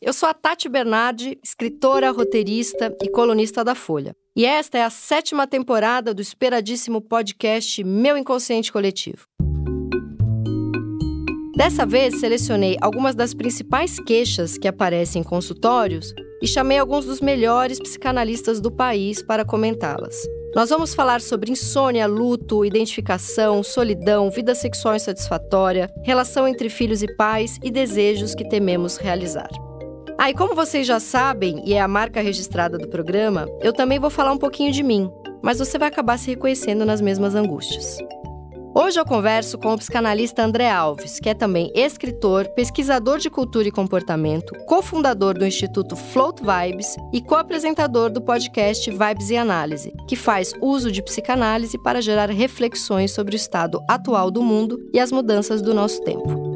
Eu sou a Tati Bernardi, escritora, roteirista e colunista da Folha. E esta é a sétima temporada do esperadíssimo podcast Meu Inconsciente Coletivo. Dessa vez, selecionei algumas das principais queixas que aparecem em consultórios e chamei alguns dos melhores psicanalistas do país para comentá-las. Nós vamos falar sobre insônia, luto, identificação, solidão, vida sexual insatisfatória, relação entre filhos e pais e desejos que tememos realizar. Ah, e como vocês já sabem, e é a marca registrada do programa, eu também vou falar um pouquinho de mim, mas você vai acabar se reconhecendo nas mesmas angústias. Hoje eu converso com o psicanalista André Alves, que é também escritor, pesquisador de cultura e comportamento, cofundador do Instituto Float Vibes e co-apresentador do podcast Vibes e Análise, que faz uso de psicanálise para gerar reflexões sobre o estado atual do mundo e as mudanças do nosso tempo.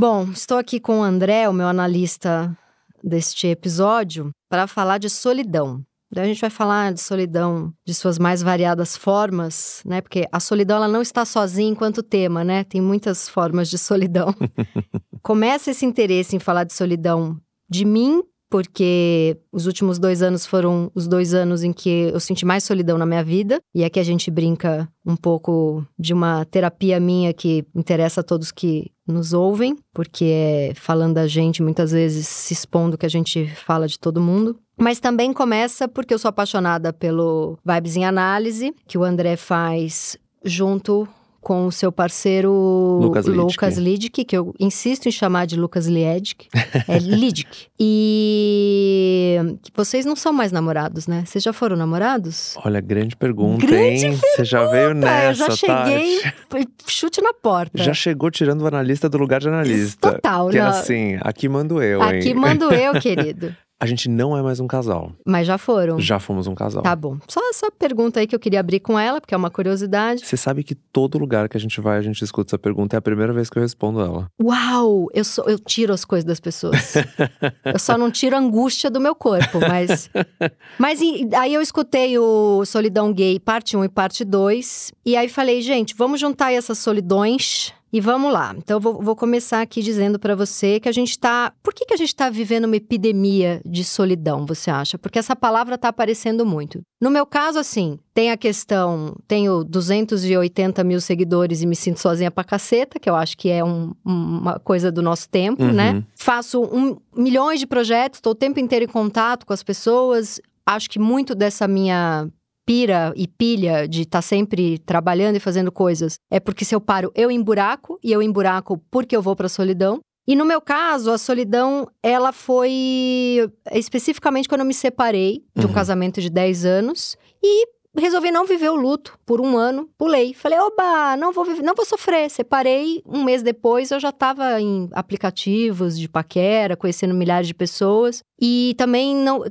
Bom, estou aqui com o André, o meu analista deste episódio, para falar de solidão. Então a gente vai falar de solidão de suas mais variadas formas, né? Porque a solidão ela não está sozinha enquanto tema, né? Tem muitas formas de solidão. Começa esse interesse em falar de solidão de mim porque os últimos dois anos foram os dois anos em que eu senti mais solidão na minha vida. E aqui a gente brinca um pouco de uma terapia minha que interessa a todos que nos ouvem, porque é falando da gente, muitas vezes se expondo que a gente fala de todo mundo. Mas também começa porque eu sou apaixonada pelo Vibes em Análise, que o André faz junto com o seu parceiro Lucas, Lucas Lidic, que eu insisto em chamar de Lucas Liedic. É Lidic. E vocês não são mais namorados, né? Vocês já foram namorados? Olha, grande pergunta, grande hein? Pergunta. Você já veio nessa, Eu já cheguei, Tati. chute na porta. Já chegou tirando o analista do lugar de analista. Total, que não. é assim, aqui mando eu, aqui hein? Aqui mando eu, querido. A gente não é mais um casal. Mas já foram? Já fomos um casal. Tá bom. Só essa pergunta aí que eu queria abrir com ela, porque é uma curiosidade. Você sabe que todo lugar que a gente vai, a gente escuta essa pergunta. É a primeira vez que eu respondo ela. Uau! Eu, sou, eu tiro as coisas das pessoas. eu só não tiro a angústia do meu corpo, mas. mas aí eu escutei o Solidão Gay, parte 1 e parte 2. E aí falei, gente, vamos juntar aí essas solidões e vamos lá. Então, eu vou, vou começar aqui dizendo para você que a gente está. Por que, que a gente está vivendo uma epidemia de solidão, você acha? Porque essa palavra está aparecendo muito. No meu caso, assim, tem a questão. Tenho 280 mil seguidores e me sinto sozinha pra caceta, que eu acho que é um, uma coisa do nosso tempo, né? uhum. né? Faço um, milhões de projetos, estou o tempo inteiro em contato com as pessoas. Acho que muito dessa minha pira e pilha de estar tá sempre trabalhando e fazendo coisas é porque se eu paro, eu emburaco e eu emburaco porque eu vou para a solidão. E no meu caso, a solidão, ela foi especificamente quando eu me separei de um uhum. casamento de 10 anos e resolvi não viver o luto por um ano, pulei. Falei, oba, não vou viver, não vou sofrer. Separei, um mês depois eu já estava em aplicativos de paquera, conhecendo milhares de pessoas. E também não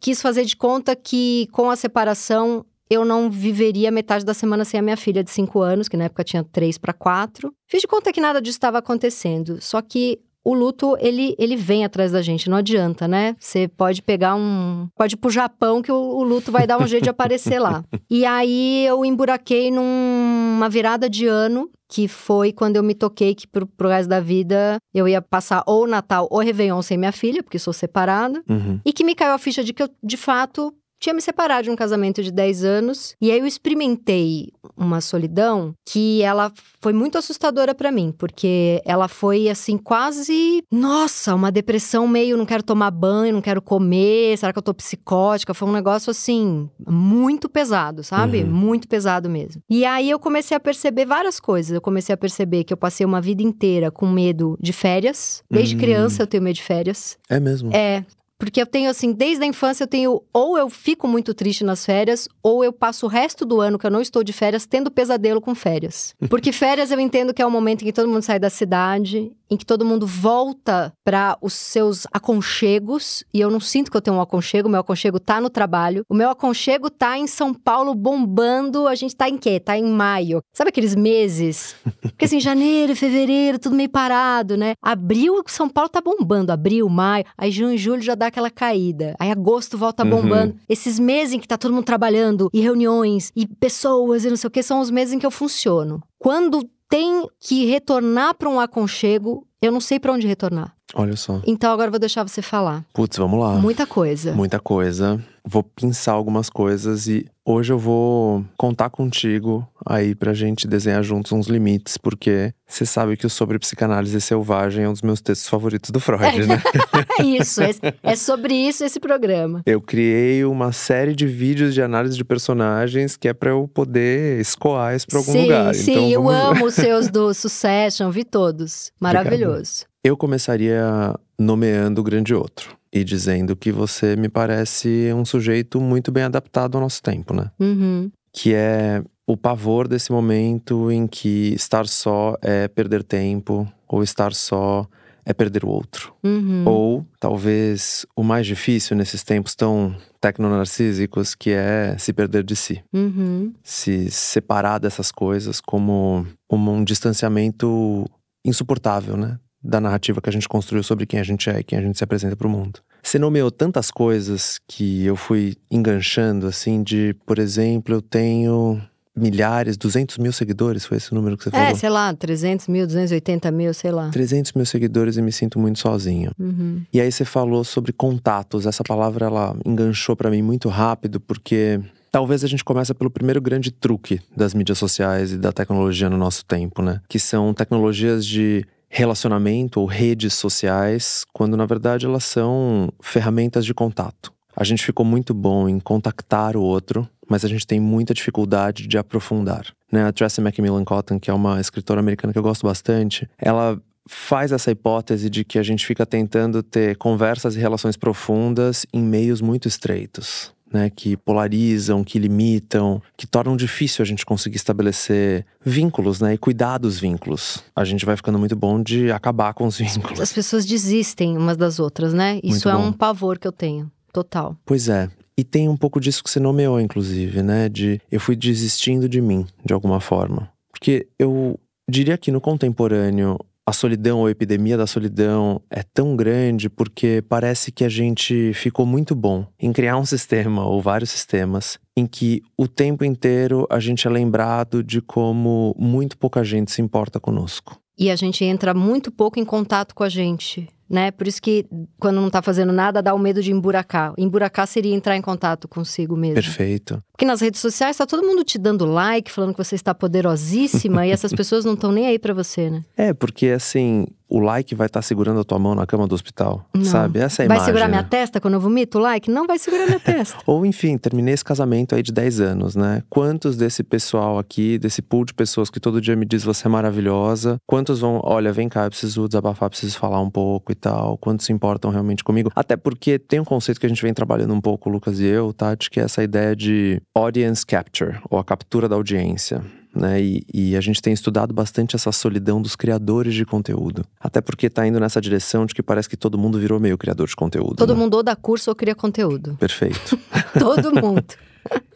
quis fazer de conta que com a separação eu não viveria metade da semana sem a minha filha de 5 anos, que na época tinha 3 para 4. Fiz de conta que nada disso estava acontecendo. Só que o luto, ele, ele vem atrás da gente, não adianta, né? Você pode pegar um. Pode ir pro Japão que o, o luto vai dar um jeito de aparecer lá. E aí eu emburaquei numa virada de ano que foi quando eu me toquei que pro, pro resto da vida eu ia passar ou Natal ou Réveillon sem minha filha, porque sou separada. Uhum. E que me caiu a ficha de que eu, de fato, tinha me separado de um casamento de 10 anos e aí eu experimentei uma solidão que ela foi muito assustadora para mim, porque ela foi assim quase, nossa, uma depressão meio não quero tomar banho, não quero comer, será que eu tô psicótica? Foi um negócio assim muito pesado, sabe? Uhum. Muito pesado mesmo. E aí eu comecei a perceber várias coisas. Eu comecei a perceber que eu passei uma vida inteira com medo de férias. Desde uhum. criança eu tenho medo de férias. É mesmo? É. Porque eu tenho, assim, desde a infância eu tenho. Ou eu fico muito triste nas férias, ou eu passo o resto do ano que eu não estou de férias tendo pesadelo com férias. Porque férias eu entendo que é o momento em que todo mundo sai da cidade em que todo mundo volta para os seus aconchegos, e eu não sinto que eu tenho um aconchego, meu aconchego tá no trabalho. O meu aconchego tá em São Paulo bombando. A gente tá em quê? Tá em maio. Sabe aqueles meses? Porque assim, janeiro, fevereiro, tudo meio parado, né? Abril, São Paulo tá bombando. Abril, maio. Aí junho e julho já dá aquela caída. Aí agosto volta uhum. bombando. Uhum. Esses meses em que tá todo mundo trabalhando, e reuniões, e pessoas, e não sei o que, são os meses em que eu funciono. Quando tem que retornar para um aconchego, eu não sei para onde retornar. Olha só. Então agora eu vou deixar você falar. Putz, vamos lá. Muita coisa. Muita coisa. Vou pensar algumas coisas e hoje eu vou contar contigo aí pra gente desenhar juntos uns limites, porque você sabe que o Sobre Psicanálise Selvagem é um dos meus textos favoritos do Freud, né? É isso, é, sobre isso esse programa. Eu criei uma série de vídeos de análise de personagens que é pra eu poder escoar isso pra algum sim, lugar. Sim, então, eu vamos... amo os seus do Succession, vi todos. Maravilhoso. Eu começaria nomeando o grande outro e dizendo que você me parece um sujeito muito bem adaptado ao nosso tempo, né? Uhum. Que é o pavor desse momento em que estar só é perder tempo, ou estar só é perder o outro. Uhum. Ou talvez o mais difícil nesses tempos tão tecnonarcísicos, que é se perder de si. Uhum. Se separar dessas coisas como um distanciamento insuportável, né? Da narrativa que a gente construiu sobre quem a gente é e quem a gente se apresenta para o mundo. Você nomeou tantas coisas que eu fui enganchando, assim, de, por exemplo, eu tenho milhares, 200 mil seguidores, foi esse o número que você É, falou? sei lá, 300 mil, 280 mil, sei lá. 300 mil seguidores e me sinto muito sozinho. Uhum. E aí você falou sobre contatos. Essa palavra ela enganchou para mim muito rápido porque talvez a gente comece pelo primeiro grande truque das mídias sociais e da tecnologia no nosso tempo, né? Que são tecnologias de relacionamento ou redes sociais, quando na verdade elas são ferramentas de contato. A gente ficou muito bom em contactar o outro, mas a gente tem muita dificuldade de aprofundar. Né? A Tracy Macmillan Cotton, que é uma escritora americana que eu gosto bastante, ela faz essa hipótese de que a gente fica tentando ter conversas e relações profundas em meios muito estreitos. Né, que polarizam, que limitam, que tornam difícil a gente conseguir estabelecer vínculos, né, e cuidar dos vínculos. A gente vai ficando muito bom de acabar com os vínculos. As pessoas desistem umas das outras, né? Isso Muito é bom. um pavor que eu tenho, total. Pois é. E tem um pouco disso que você nomeou, inclusive, né? De eu fui desistindo de mim, de alguma forma. Porque eu diria que no contemporâneo, a solidão ou a epidemia da solidão é tão grande porque parece que a gente ficou muito bom em criar um sistema ou vários sistemas em que o tempo inteiro a gente é lembrado de como muito pouca gente se importa conosco. E a gente entra muito pouco em contato com a gente, né? Por isso que quando não tá fazendo nada, dá o medo de emburacar. Emburacar seria entrar em contato consigo mesmo. Perfeito. Porque nas redes sociais tá todo mundo te dando like, falando que você está poderosíssima e essas pessoas não estão nem aí pra você, né? É, porque assim, o like vai estar segurando a tua mão na cama do hospital, Não. sabe? Essa é a vai imagem. segurar né? minha testa quando eu vomito o like? Não vai segurar minha testa. Ou enfim, terminei esse casamento aí de 10 anos, né? Quantos desse pessoal aqui, desse pool de pessoas que todo dia me diz você é maravilhosa, quantos vão, olha, vem cá, eu preciso desabafar, preciso falar um pouco e tal, quantos se importam realmente comigo? Até porque tem um conceito que a gente vem trabalhando um pouco, o Lucas e eu, Tati, que é essa ideia de audience capture, ou a captura da audiência. Né? E, e a gente tem estudado bastante essa solidão dos criadores de conteúdo. Até porque tá indo nessa direção de que parece que todo mundo virou meio criador de conteúdo. Todo né? mundo ou dá curso ou cria conteúdo. Perfeito. Todo mundo.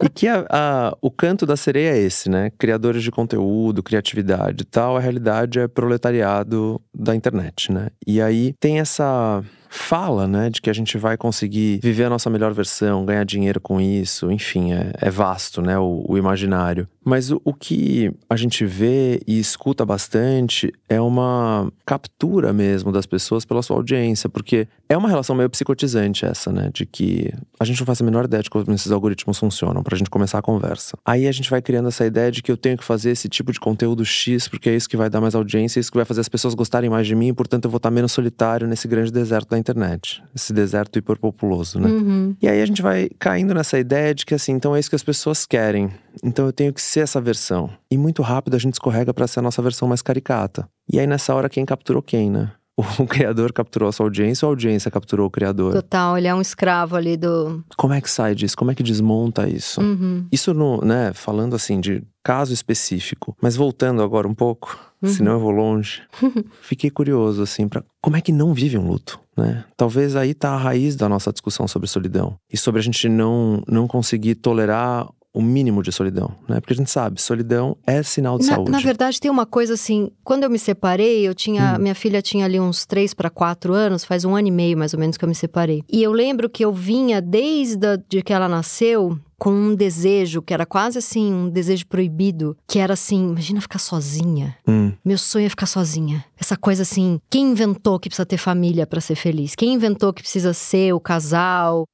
E que a- a- o canto da sereia é esse, né? Criadores de conteúdo, criatividade e tal. A realidade é proletariado da internet, né? E aí tem essa fala, né? De que a gente vai conseguir viver a nossa melhor versão, ganhar dinheiro com isso. Enfim, é, é vasto, né? O, o imaginário. Mas o, o que a gente vê e escuta bastante é uma captura mesmo das pessoas pela sua audiência. Porque é uma relação meio psicotizante essa, né? De que a gente não faz a menor ideia de como esses algoritmos funcionam pra gente começar a conversa. Aí a gente vai criando essa ideia de que eu tenho que fazer esse tipo de conteúdo X, porque é isso que vai dar mais audiência, é isso que vai fazer as pessoas gostarem mais de mim, e, portanto eu vou estar menos solitário nesse grande deserto da internet. Esse deserto hiperpopuloso, né? Uhum. E aí a gente vai caindo nessa ideia de que assim, então é isso que as pessoas querem. Então eu tenho que ser essa versão. E muito rápido a gente escorrega pra ser a nossa versão mais caricata. E aí nessa hora quem capturou quem, né? O criador capturou a sua audiência ou a audiência capturou o criador? Total, ele é um escravo ali do. Como é que sai disso? Como é que desmonta isso? Uhum. Isso no, né, falando assim de caso específico, mas voltando agora um pouco, Uhum. senão eu vou longe. Fiquei curioso assim para como é que não vive um luto, né? Talvez aí tá a raiz da nossa discussão sobre solidão e sobre a gente não não conseguir tolerar o mínimo de solidão, né? Porque a gente sabe, solidão é sinal de Na, saúde. na verdade, tem uma coisa assim. Quando eu me separei, eu tinha. Hum. Minha filha tinha ali uns três para quatro anos, faz um ano e meio mais ou menos que eu me separei. E eu lembro que eu vinha desde a- de que ela nasceu. Com um desejo que era quase assim, um desejo proibido, que era assim: imagina ficar sozinha. Hum. Meu sonho é ficar sozinha. Essa coisa assim, quem inventou que precisa ter família para ser feliz? Quem inventou que precisa ser o casal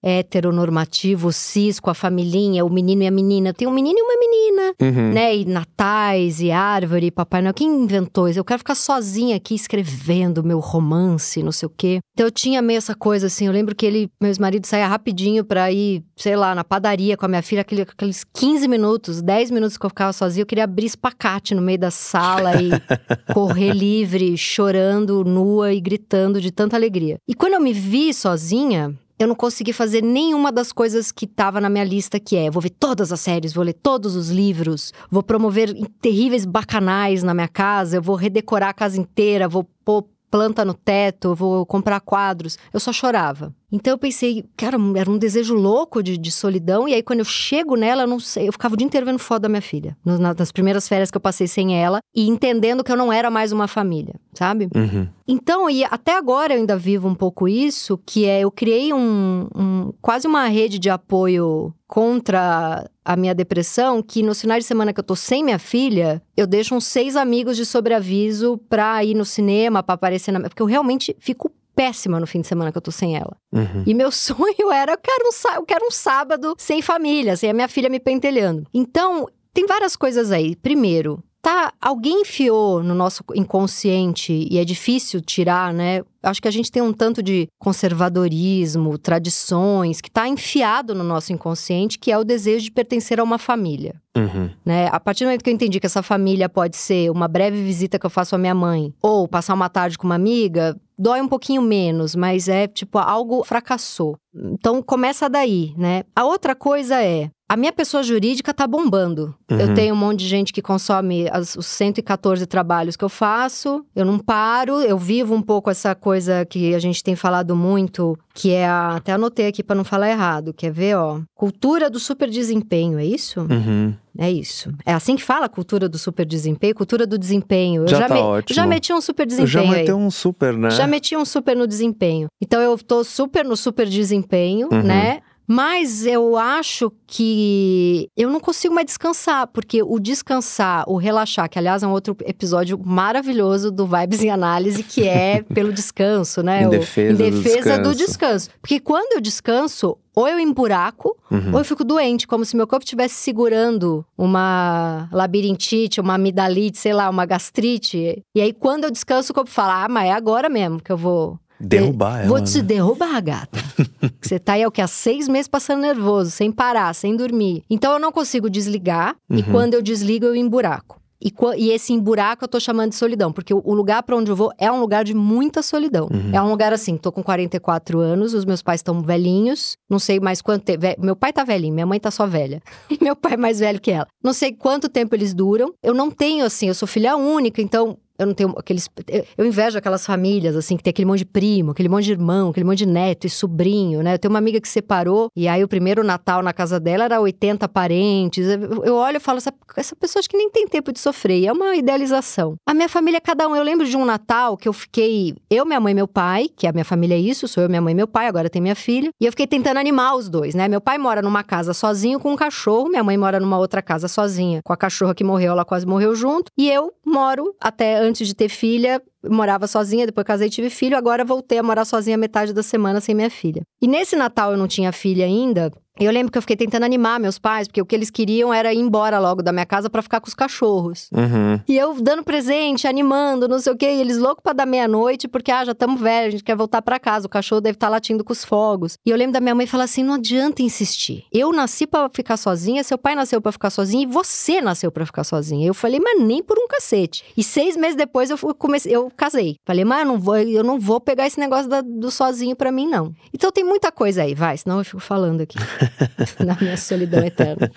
heteronormativo, cis, com a familhinha, o menino e a menina? Tem um menino e uma menina, Uhum. né? E natais, e árvore, e Papai Noel. Quem inventou isso? Eu quero ficar sozinha aqui escrevendo meu romance, não sei o quê. Então eu tinha meio essa coisa assim. Eu lembro que ele, meu ex-marido, saía rapidinho pra ir, sei lá, na padaria com a minha filha, aquele- aqueles 15 minutos, 10 minutos que eu ficava sozinha. Eu queria abrir espacate no meio da sala e correr livre, chorando, nua e gritando de tanta alegria. E quando eu me vi sozinha, eu não consegui fazer nenhuma das coisas que estava na minha lista, que é: vou ver todas as séries, vou ler todos os livros, vou promover terríveis bacanais na minha casa, eu vou redecorar a casa inteira, vou pôr planta no teto, vou comprar quadros. Eu só chorava. Então eu pensei, cara, era um desejo louco de, de solidão. E aí, quando eu chego nela, eu não sei. Eu ficava o dia inteiro vendo foto da minha filha. nas primeiras férias que eu passei sem ela. E entendendo que eu não era mais uma família, sabe? Uhum. Então, e até agora eu ainda vivo um pouco isso, que é eu criei um, um- quase uma rede de apoio contra a minha depressão, que nos finais de semana que eu tô sem minha filha, eu deixo uns seis amigos de sobreaviso pra ir no cinema, pra aparecer na... Porque eu realmente fico péssima no fim de semana que eu tô sem ela. Uhum. E meu sonho era, eu quero, um, eu quero um sábado sem família, sem a minha filha me pentelhando. Então, tem várias coisas aí. Primeiro, tá, alguém enfiou no nosso inconsciente e é difícil tirar, né? Acho que a gente tem um tanto de conservadorismo, tradições, que tá enfiado no nosso inconsciente, que é o desejo de pertencer a uma família. Uhum. Né? A partir do momento que eu entendi que essa família pode ser uma breve visita que eu faço à minha mãe, ou passar uma tarde com uma amiga, dói um pouquinho menos, mas é tipo algo fracassou. Então começa daí, né? A outra coisa é, a minha pessoa jurídica tá bombando. Eu Uhum. tenho um monte de gente que consome as- os 114 trabalhos que eu faço. Eu não paro, eu vivo um pouco essa coisa que a gente tem falado muito, que é a, até anotei aqui pra não falar errado, quer ver, ó? Cultura do super desempenho, é isso? Uhum. É isso. É assim que fala cultura do super desempenho? Cultura do desempenho. Eu Já tá me- ótimo. já meti um super Eu desempenho já aí. meteu um super, né? Já meti um super no desempenho. Então eu tô super no super desempenho, Uhum. né? Mas eu acho que eu não consigo mais descansar, porque o descansar, o relaxar, que aliás é um outro episódio maravilhoso do Vibes em Análise, que é pelo descanso, né? Em O- defesa em do defesa do descanso. descanso. Porque quando eu descanso, ou eu emburaco, Uhum. ou eu fico doente, como se meu corpo estivesse segurando uma labirintite, uma amidalite, sei lá, uma gastrite. E aí, quando eu descanso, o corpo fala: Ah, mas é agora mesmo que eu vou. Derrubar ela, Vou te né? derrubar, gata. Você tá aí, é o que? Há seis meses passando nervoso, sem parar, sem dormir. Então eu não consigo desligar, e Uhum. quando eu desligo, eu emburaco. E, e esse emburaco eu tô chamando de solidão, porque o, o lugar pra onde eu vou é um lugar de muita solidão. Uhum. É um lugar assim, tô com 44 anos, os meus pais estão velhinhos, não sei mais quanto tempo. ve- Meu pai tá velhinho, minha mãe tá só velha. E meu pai é mais velho que ela. Não sei quanto tempo eles duram. Eu não tenho, assim, eu sou filha única, então eu não tenho aqueles. eu- invejo aquelas famílias, assim, que tem aquele monte de primo, aquele monte de irmão, aquele monte de neto e sobrinho, né? Eu tenho uma amiga que se separou, e aí o primeiro Natal na casa dela era 80 parentes. Eu eu olho e falo, essa, essa pessoa acho que nem tem tempo de sofrer. E é uma idealização. A minha família é cada um. Eu lembro de um Natal que eu fiquei. Eu, minha mãe e meu pai, que a minha família é isso, sou eu, minha mãe e meu pai, agora tem minha filha. E eu fiquei tentando animar os dois, né? Meu pai mora numa casa sozinho com um cachorro, minha mãe mora numa outra casa sozinha com a cachorra que morreu, ela quase morreu junto. E eu moro, até antes de ter filha, morava sozinha, depois casei e tive filho, agora voltei a morar sozinha metade da semana sem minha filha. E nesse Natal eu não tinha filha ainda. Eu lembro que eu fiquei tentando animar meus pais, porque o que eles queriam era ir embora logo da minha casa pra ficar com os cachorros. Uhum. E eu dando presente, animando, não sei o quê. E eles loucos pra dar meia-noite, porque, ah, já estamos velhos, a gente quer voltar pra casa. O cachorro deve estar latindo com os fogos. E eu lembro da minha mãe falar assim: não adianta insistir. Eu nasci pra ficar sozinha, seu pai nasceu pra ficar sozinho e você nasceu pra ficar sozinha. Eu falei, mas nem por um cacete. E seis meses depois eu comecei, eu casei. Falei, mas eu não vou, eu não vou pegar esse negócio da- do sozinho pra mim, não. Então tem muita coisa aí, vai, senão eu fico falando aqui. na minha solidão eterna.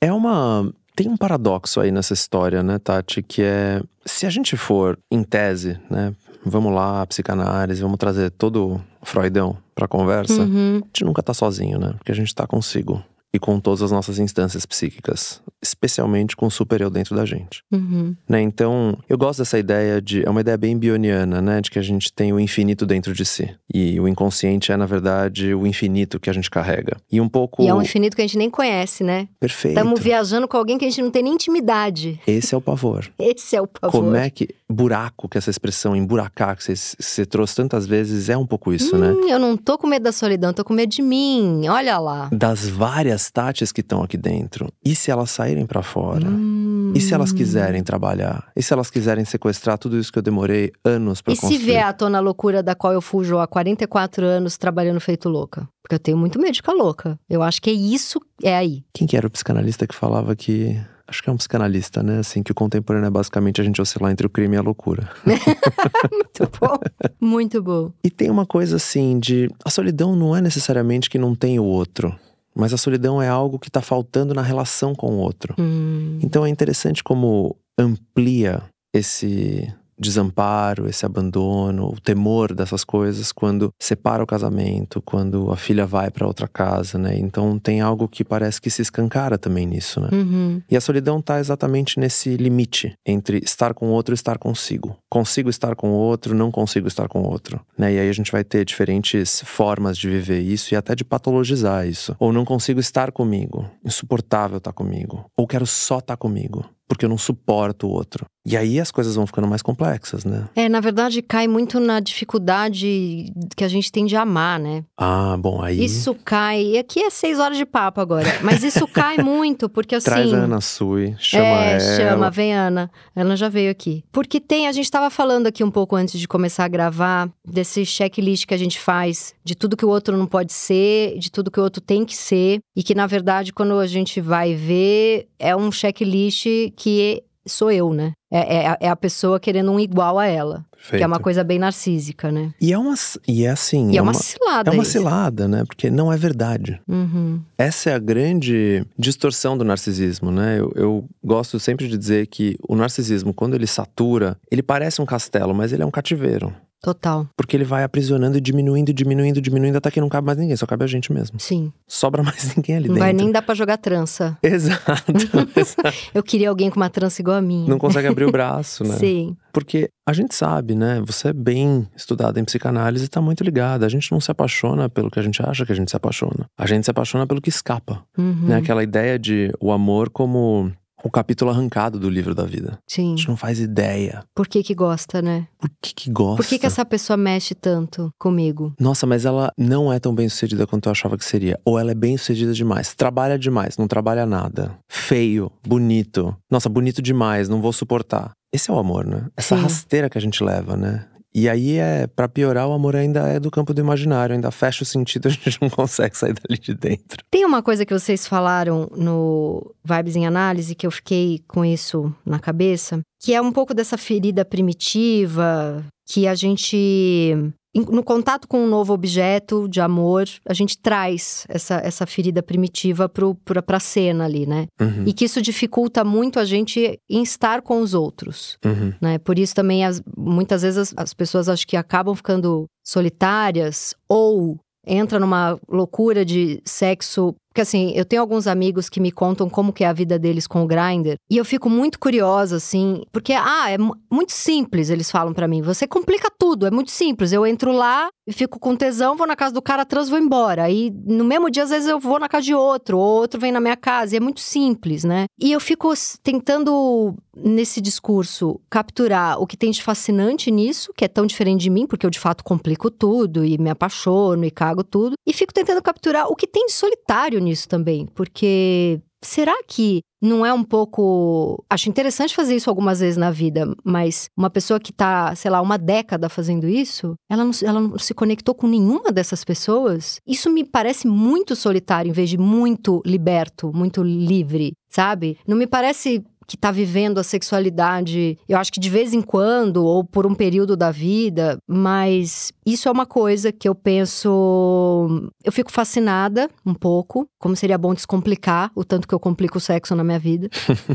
É uma. Tem um paradoxo aí nessa história, né, Tati? Que é. Se a gente for, em tese, né? Vamos lá, psicanálise, vamos trazer todo o Freudão pra conversa. Uhum. A gente nunca tá sozinho, né? Porque a gente tá consigo. E com todas as nossas instâncias psíquicas, especialmente com o super eu dentro da gente. Uhum. Né? Então, eu gosto dessa ideia de. É uma ideia bem bioniana, né? De que a gente tem o infinito dentro de si. E o inconsciente é, na verdade, o infinito que a gente carrega. E um pouco. E é um infinito que a gente nem conhece, né? Perfeito. Estamos viajando com alguém que a gente não tem nem intimidade. Esse é o pavor. Esse é o pavor. Como é que. Buraco, que essa expressão emburacar, que você, você trouxe tantas vezes, é um pouco isso, né? Hum, eu não tô com medo da solidão, tô com medo de mim. Olha lá. Das várias tates que estão aqui dentro. E se elas saírem pra fora? Hum. E se elas quiserem trabalhar? E se elas quiserem sequestrar tudo isso que eu demorei anos pra E se construir? vier à tona a loucura da qual eu fujo há 44 anos trabalhando feito louca? Porque eu tenho muito medo de ficar louca. Eu acho que é isso, é aí. Quem que era o psicanalista que falava que. Acho que é um psicanalista, né? Assim, que o contemporâneo é basicamente a gente oscilar entre o crime e a loucura. Muito bom. muito bom. E tem uma coisa assim de. A solidão não é necessariamente que não tem o outro. Mas a solidão é algo que tá faltando na relação com o outro. Hum. Então é interessante como amplia esse desamparo, esse abandono, o temor dessas coisas quando separa o casamento, quando a filha vai para outra casa, né? Então tem algo que parece que se escancara também nisso, né? Uhum. E a solidão tá exatamente nesse limite entre estar com o outro e estar consigo. Consigo estar com o outro, não consigo estar com o outro, né? E aí a gente vai ter diferentes formas de viver isso e até de patologizar isso. Ou não consigo estar comigo, insuportável estar comigo, ou quero só estar comigo. Porque eu não suporto o outro. E aí as coisas vão ficando mais complexas, né? É, na verdade, cai muito na dificuldade que a gente tem de amar, né? Ah, bom, aí. Isso cai. E aqui é seis horas de papo agora. Mas isso cai muito, porque assim. Traz a Ana Sui, chama é, ela. chama, vem Ana. Ela já veio aqui. Porque tem, a gente tava falando aqui um pouco antes de começar a gravar, desse checklist que a gente faz, de tudo que o outro não pode ser, de tudo que o outro tem que ser. E que, na verdade, quando a gente vai ver, é um checklist que sou eu, né? É, é, é a pessoa querendo um igual a ela. Perfeito. Que é uma coisa bem narcísica, né? E é uma. E é assim. E é, é uma, uma, cilada é uma isso. cilada, né? Porque não é verdade. Uhum. Essa é a grande distorção do narcisismo, né? Eu, eu gosto sempre de dizer que o narcisismo, quando ele satura, ele parece um castelo, mas ele é um cativeiro. Total. Porque ele vai aprisionando e diminuindo, diminuindo, diminuindo, até que não cabe mais ninguém, só cabe a gente mesmo. Sim. Sobra mais ninguém ali Não dentro. vai nem dar pra jogar trança. Exato. exato. Eu queria alguém com uma trança igual a minha. Não consegue abrir o braço, né? Sim. Porque a gente sabe, né? Você é bem estudada em psicanálise e tá muito ligada. A gente não se apaixona pelo que a gente acha que a gente se apaixona. A gente se apaixona pelo que escapa. Uhum. Né? Aquela ideia de o amor como o capítulo arrancado do livro da vida. A Sim. gente não faz ideia. Por que que gosta, né? Por que que gosta? Por que que essa pessoa mexe tanto comigo? Nossa, mas ela não é tão bem sucedida quanto eu achava que seria. Ou ela é bem sucedida demais. Trabalha demais, não trabalha nada. Feio, bonito. Nossa, bonito demais, não vou suportar. Esse é o amor, né? Essa Sim. rasteira que a gente leva, né? E aí é, para piorar, o amor ainda é do campo do imaginário, ainda fecha o sentido, a gente não consegue sair dali de dentro. Tem uma coisa que vocês falaram no Vibes em Análise que eu fiquei com isso na cabeça, que é um pouco dessa ferida primitiva que a gente no contato com um novo objeto de amor, a gente traz essa, essa ferida primitiva pra, pra cena ali, né? Uhum, E que isso dificulta muito a gente em estar com os outros. uhum. né? Por isso também as- muitas vezes as, as pessoas acho que acabam ficando solitárias ou entra numa loucura de sexo. Porque assim, eu tenho alguns amigos que me contam como que é a vida deles com o Grindr. E eu fico muito curiosa, assim, porque, ah, é mu- muito simples, eles falam pra mim. Você complica tudo, é muito simples. Eu entro lá e fico com tesão, vou na casa do cara trans, vou embora. Aí no mesmo dia, às vezes, eu vou na casa de outro, ou outro vem na minha casa. E é muito simples, né? E eu fico tentando, nesse discurso, capturar o que tem de fascinante nisso, que é tão diferente de mim, porque eu de fato complico tudo e me apaixono e cago tudo. E fico tentando capturar o que tem de solitário nisso também, porque será que não é um pouco. Acho interessante fazer isso algumas vezes na vida, mas uma pessoa que tá, sei lá, uma década fazendo isso, ela não, ela não se conectou com nenhuma dessas pessoas. Isso me parece muito solitário, em vez de muito liberto, muito livre, sabe? Não me parece que tá vivendo a sexualidade, eu acho que de vez em quando, ou por um período da vida, mas isso é uma coisa que eu penso. Eu fico fascinada um pouco, como seria bom descomplicar o tanto que eu complico o sexo na minha vida.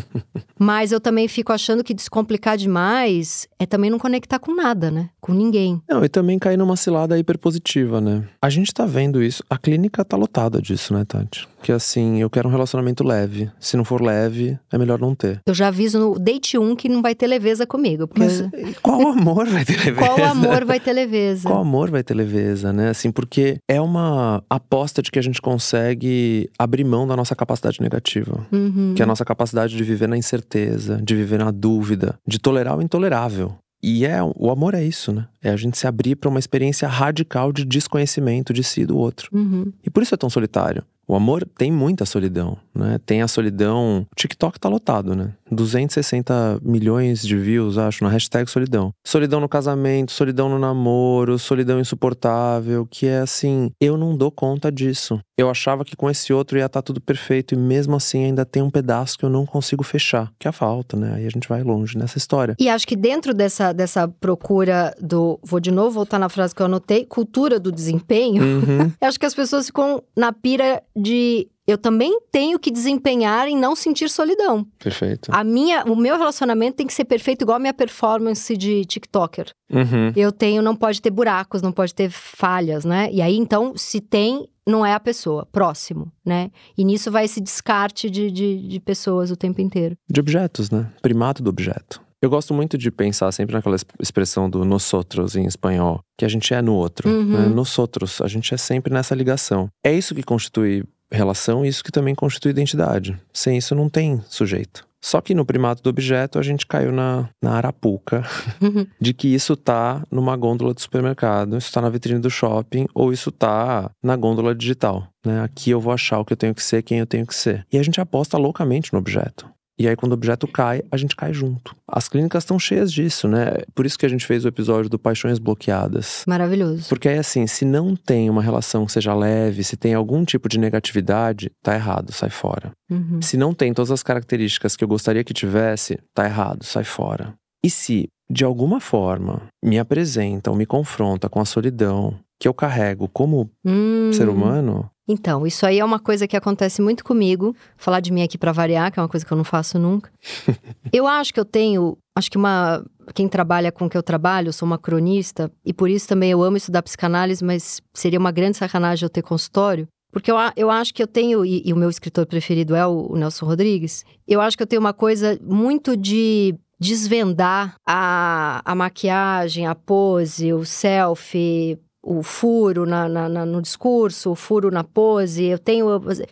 mas eu também fico achando que descomplicar demais é também não conectar com nada, né? Com ninguém. Não, e também cair numa cilada hiperpositiva, né? A gente tá vendo isso. A clínica tá lotada disso, né, Tati? Que assim, eu quero um relacionamento leve. Se não for leve, é melhor não ter. Eu já aviso no date 1 que não vai ter leveza comigo. Porque Mas qual amor vai ter leveza? qual amor vai ter leveza? Qual amor vai ter leveza, né? Assim, porque é uma aposta de que a gente consegue abrir mão da nossa capacidade negativa. Uhum. Que é a nossa capacidade de viver na incerteza, de viver na dúvida, de tolerar o intolerável. E é o amor é isso, né? É a gente se abrir para uma experiência radical de desconhecimento de si e do outro. Uhum. E por isso é tão solitário. O amor tem muita solidão, né? Tem a solidão. O TikTok tá lotado, né? 260 milhões de views, acho, na hashtag solidão. Solidão no casamento, solidão no namoro, solidão insuportável, que é assim, eu não dou conta disso. Eu achava que com esse outro ia estar tudo perfeito e mesmo assim ainda tem um pedaço que eu não consigo fechar, que é a falta, né? Aí a gente vai longe nessa história. E acho que dentro dessa, dessa procura do. Vou de novo voltar na frase que eu anotei: cultura do desempenho. Uhum. Acho que as pessoas ficam na pira de. Eu também tenho que desempenhar em não sentir solidão. Perfeito. A minha, o meu relacionamento tem que ser perfeito igual a minha performance de TikToker. Uhum. Eu tenho, não pode ter buracos, não pode ter falhas, né? E aí, então, se tem, não é a pessoa, próximo, né? E nisso vai esse descarte de, de, de pessoas o tempo inteiro. De objetos, né? Primato do objeto. Eu gosto muito de pensar sempre naquela es- expressão do nosotros em espanhol, que a gente é no outro. Uhum. Né? Nosotros, a gente é sempre nessa ligação. É isso que constitui relação e isso que também constitui identidade. Sem isso não tem sujeito. Só que no primato do objeto a gente caiu na, na arapuca de que isso tá numa gôndola do supermercado, isso tá na vitrine do shopping ou isso tá na gôndola digital. Né? Aqui eu vou achar o que eu tenho que ser, quem eu tenho que ser. E a gente aposta loucamente no objeto. E aí, quando o objeto cai, a gente cai junto. As clínicas estão cheias disso, né? Por isso que a gente fez o episódio do Paixões Bloqueadas. Maravilhoso. Porque aí, assim, se não tem uma relação que seja leve, se tem algum tipo de negatividade, tá errado, sai fora. Uhum. Se não tem todas as características que eu gostaria que tivesse, tá errado, sai fora. E se, de alguma forma, me apresentam, me confronta com a solidão que eu carrego como Hum. ser humano, Então, isso aí é uma coisa que acontece muito comigo. Falar de mim aqui pra variar, que é uma coisa que eu não faço nunca. eu acho que eu tenho, acho que uma quem trabalha com o que eu trabalho, eu sou uma cronista e por isso também eu amo estudar psicanálise, mas seria uma grande sacanagem eu ter consultório. Porque eu, eu acho que eu tenho, e, e o meu escritor preferido é o, o Nelson Rodrigues, eu acho que eu tenho uma coisa muito de desvendar a, a maquiagem, a pose, o selfie, o furo na, na- na- no discurso, o furo na pose. Eu tenho.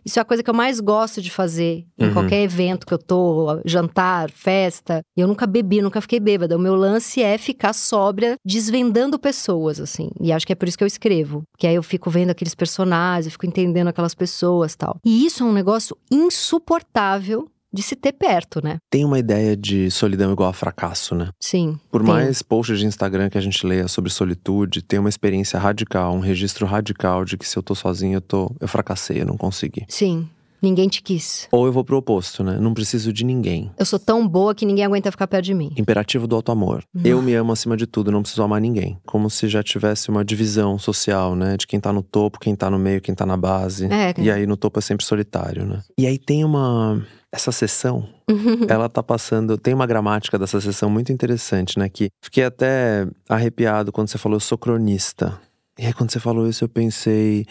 Isso é a coisa que eu mais gosto de fazer em Uhum. qualquer evento que eu tô, jantar, festa. E eu nunca bebi, nunca fiquei bêbada. O meu lance é ficar sóbria, desvendando pessoas, assim. E acho que é por isso que eu escrevo. Que aí eu fico vendo aqueles personagens, eu fico entendendo aquelas pessoas tal. E isso é um negócio insuportável de se ter perto, né? tem uma ideia de solidão igual a fracasso, né? Sim. Por tem. mais posts de Instagram que a gente leia sobre solitude, tem uma experiência radical, um registro radical de que se eu tô sozinho, eu tô. Eu fracassei, eu não consegui. Sim. Ninguém te quis. Ou eu vou pro oposto, né? Não preciso de ninguém. Eu sou tão boa que ninguém aguenta ficar perto de mim. Imperativo do auto-amor. Eu me amo acima de tudo, não preciso amar ninguém. Como se já tivesse uma divisão social, né? De quem tá no topo, quem tá no meio, quem tá na base. É. E aí no topo é sempre solitário, né? E aí tem uma. Essa sessão, ela tá passando. Tem uma gramática dessa sessão muito interessante, né? Que fiquei até arrepiado quando você falou, eu sou cronista. E aí quando você falou isso, eu pensei.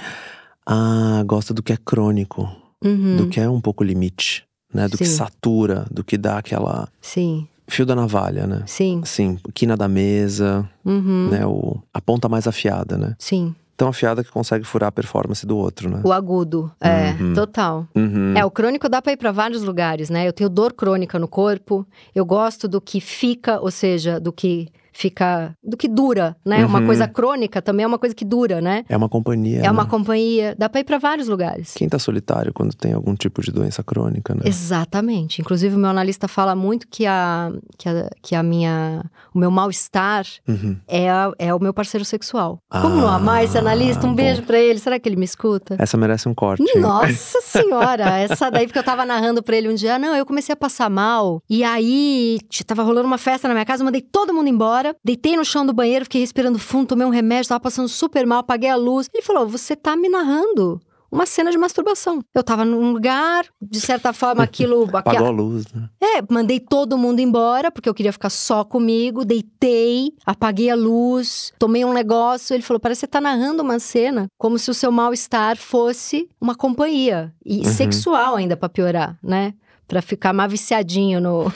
Ah, gosta do que é crônico, Uhum. do que é um pouco limite, né? Do que Sim. satura, do que dá aquela. Sim, Fio da navalha, né? sim. Assim, quina da mesa, Uhum. né? O, a ponta mais afiada, né? Sim. Tão afiada que consegue furar a performance do outro, né? O agudo. É, Uhum. total. Uhum. É, o crônico dá pra ir pra vários lugares, né? Eu tenho dor crônica no corpo. Eu gosto do que fica, ou seja, do que fica. do que dura, né? Uma Uhum. coisa crônica também é uma coisa que dura, né? É uma companhia. É uma né? companhia. Dá pra ir pra vários lugares. Quem tá solitário quando tem algum tipo de doença crônica, né? Exatamente. Inclusive, o meu analista fala muito que a, que a, que a minha. O meu mal-estar Uhum. é, a- é o meu parceiro sexual. Como não Ah, amar esse analista? Um bom. beijo pra ele. Será que ele me escuta? Essa merece um corte. hein? Nossa senhora, essa daí, porque eu tava narrando pra ele um dia, não, eu comecei a passar mal, e aí tava rolando uma festa na minha casa, eu mandei todo mundo embora, deitei no chão do banheiro, fiquei respirando fundo, tomei um remédio, tava passando super mal, apaguei a luz. Ele falou, você tá me narrando uma cena de masturbação. Eu tava num lugar, de certa forma, aquilo. Apagou a luz, né? É, mandei todo mundo embora, porque eu queria ficar só comigo, deitei, apaguei a luz, tomei um negócio. Ele falou: parece que você tá narrando uma cena como se o seu mal-estar fosse uma companhia. E Uhum. sexual ainda, pra piorar, né? Pra ficar mais viciadinho no,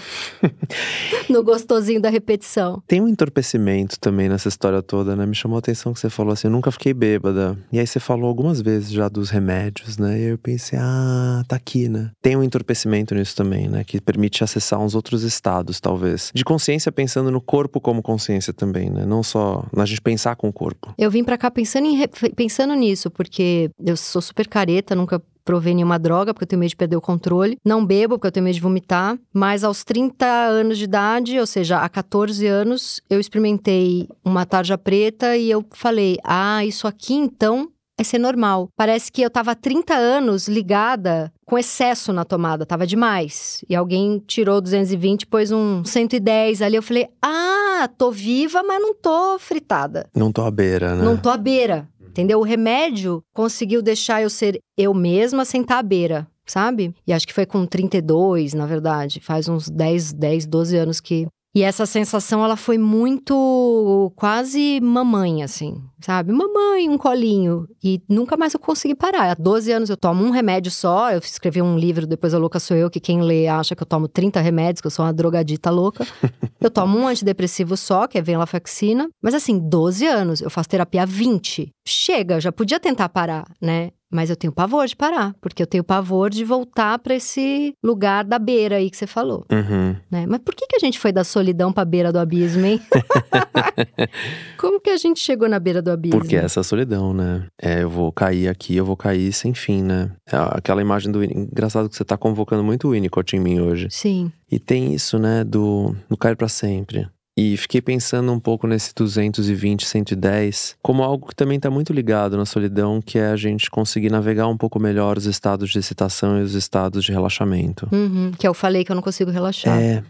no gostosinho da repetição. Tem um entorpecimento também nessa história toda, né? Me chamou a atenção que você falou assim, eu nunca fiquei bêbada. E aí você falou algumas vezes já dos remédios, né? E eu pensei, ah, tá aqui, né? Tem um entorpecimento nisso também, né? Que permite acessar uns outros estados, talvez. De consciência pensando no corpo como consciência também, né? Não só na gente pensar com o corpo. Eu vim pra cá pensando, em, pensando nisso, porque eu sou super careta, nunca provei nenhuma droga, porque eu tenho medo de perder o controle. Não bebo, porque eu tenho medo de vomitar. Mas aos 30 anos de idade, ou seja, há 14 anos, eu experimentei uma tarja preta e eu falei: ah, isso aqui então é ser normal. Parece que eu tava há 30 anos ligada com excesso na tomada, tava demais. E alguém tirou 220, pôs um 110 ali. Eu falei: ah, tô viva, mas não tô fritada. Não tô à beira, né? Não tô à beira. Entendeu? O remédio conseguiu deixar eu ser eu mesma sem estar à beira, sabe? E acho que foi com 32, na verdade. Faz uns 10, 10, 12 anos que. E essa sensação, ela foi muito quase mamãe, assim, sabe? Mamãe, um colinho. E nunca mais eu consegui parar. Há 12 anos eu tomo um remédio só. Eu escrevi um livro, depois a louca sou eu, que quem lê acha que eu tomo 30 remédios, que eu sou uma drogadita louca. eu tomo um antidepressivo só, que é venlafaxina. Mas assim, 12 anos. Eu faço terapia há 20. Chega, já podia tentar parar, né? Mas eu tenho pavor de parar, porque eu tenho pavor de voltar pra esse lugar da beira aí que você falou, Uhum. né? Mas por que, que a gente foi da solidão pra beira do abismo, hein? Como que a gente chegou na beira do abismo? Porque essa é a solidão, né? É, eu vou cair aqui, eu vou cair sem fim, né? É aquela imagem do. Engraçado que você tá convocando muito o Winnicott em mim hoje. Sim. E tem isso, né, do, do cair pra sempre. E fiquei pensando um pouco nesse 220, 110, como algo que também está muito ligado na solidão, que é a gente conseguir navegar um pouco melhor os estados de excitação e os estados de relaxamento. Uhum, que eu falei que eu não consigo relaxar. É,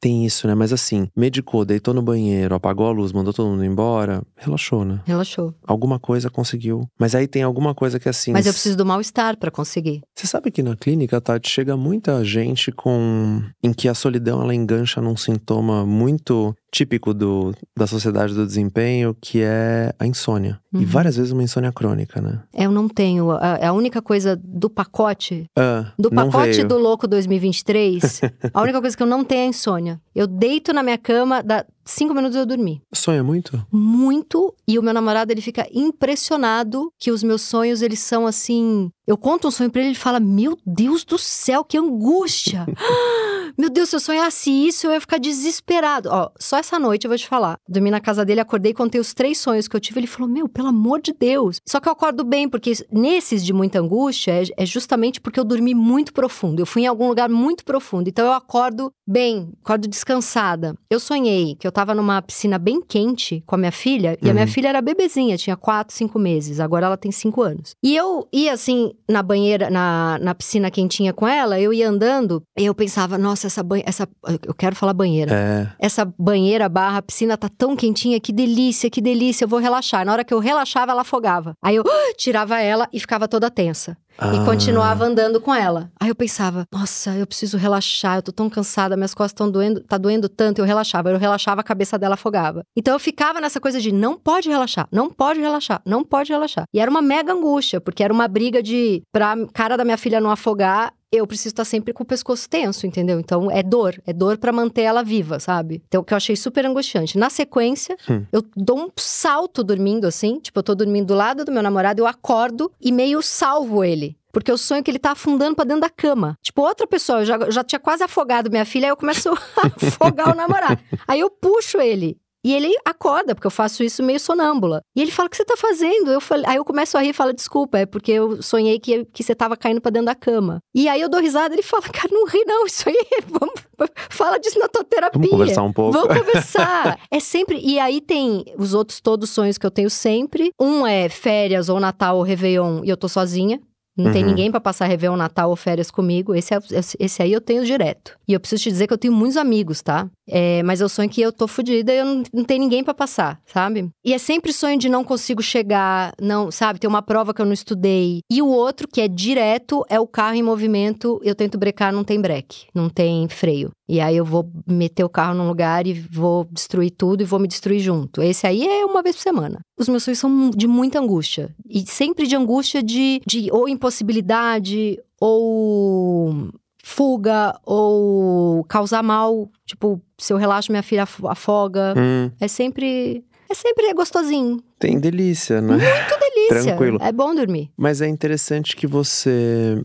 tem isso, né? Mas assim, medicou, deitou no banheiro, apagou a luz, mandou todo mundo embora, relaxou, né? Relaxou. Alguma coisa conseguiu. Mas aí tem alguma coisa que assim. Mas eu preciso do mal-estar pra conseguir. Você sabe que na clínica, Tati, chega muita gente com. em que a solidão ela engancha num sintoma muito típico do, da sociedade do desempenho, que é a insônia. E Uhum. várias vezes uma insônia crônica, né? Eu não tenho. A, a única coisa do pacote, Ah, do pacote do Louco 2023, a única coisa que eu não tenho é a insônia. Eu deito na minha cama, dá cinco minutos eu dormi. Sonha muito? Muito. E o meu namorado, ele fica impressionado que os meus sonhos, eles são assim. Eu conto um sonho pra ele, ele fala: Meu Deus do céu, que angústia! Meu Deus, se eu sonhasse isso, eu ia ficar desesperado. Ó, só essa noite eu vou te falar. Dormi na casa dele, acordei, contei os três sonhos que eu tive. Ele falou: Meu, pelo amor de Deus. Só que eu acordo bem, porque nesses de muita angústia é, é justamente porque eu dormi muito profundo. Eu fui em algum lugar muito profundo. Então eu acordo bem, acordo descansada. Eu sonhei que eu tava numa piscina bem quente com a minha filha, e a minha Uhum. filha era bebezinha, tinha quatro, cinco meses. Agora ela tem cinco anos. E eu ia assim na banheira, na, na piscina quentinha com ela, eu ia andando, e eu pensava, nossa, essa banheira. Essa, eu quero falar banheira. É. Essa banheira barra piscina tá tão quentinha, que delícia, que delícia, eu vou relaxar. Na hora que eu relaxava, ela afogava. Aí eu tirava ela e ficava toda tensa. Ah, E continuava andando com ela. Aí eu pensava, nossa, eu preciso relaxar, eu tô tão cansada, minhas costas estão doendo, tá doendo tanto, eu relaxava. Eu relaxava, a cabeça dela afogava. Então eu ficava nessa coisa de não pode relaxar, não pode relaxar, não pode relaxar. E era uma mega angústia, porque era uma briga de, pra cara da minha filha não afogar, eu preciso estar sempre com o pescoço tenso, entendeu? Então é dor, é dor pra manter ela viva, sabe? Então o que eu achei super angustiante. Na sequência, Hum. eu dou um salto dormindo assim, tipo, eu tô dormindo do lado do meu namorado, eu acordo e meio salvo ele. Porque eu sonho que ele tá afundando pra dentro da cama. Tipo, outra pessoa, eu já, eu já tinha quase afogado minha filha, aí eu começo a afogar o namorado. Aí eu puxo ele. E ele acorda, porque eu faço isso meio sonâmbula. E ele fala: O que você tá fazendo? Eu falei, aí eu começo a rir e falo: Desculpa, é porque eu sonhei que, que você tava caindo pra dentro da cama. E aí eu dou risada e ele fala: Cara, não ri não, isso aí, vamos, fala disso na tua terapia. Vamos conversar um pouco. Vamos conversar. é sempre. E aí tem os outros todos sonhos que eu tenho sempre. Um é férias, ou Natal, ou Réveillon, e eu tô sozinha. Não tem Uhum. ninguém pra passar Réveillon, Natal ou férias comigo. Esse, é- esse aí eu tenho direto. E eu preciso te dizer que eu tenho muitos amigos, tá? É, mas eu sonho que eu tô fodida e eu não, não tenho ninguém pra passar, sabe? E é sempre sonho de não consigo chegar, não, sabe? Tem uma prova que eu não estudei. E o outro, que é direto, é o carro em movimento. Eu tento brecar, não tem breque, não tem freio. E aí eu vou meter o carro num lugar e vou destruir tudo e vou me destruir junto. Esse aí é uma vez por semana. Os meus sonhos são de muita angústia. E sempre de angústia de, de ou impossibilidade, ou fuga, ou causar mal. Tipo, se eu relaxo, minha filha af- afoga. Hum, É sempre. É sempre gostosinho. tem delícia, né? Delícia. Tranquilo. É bom dormir. Mas é interessante que você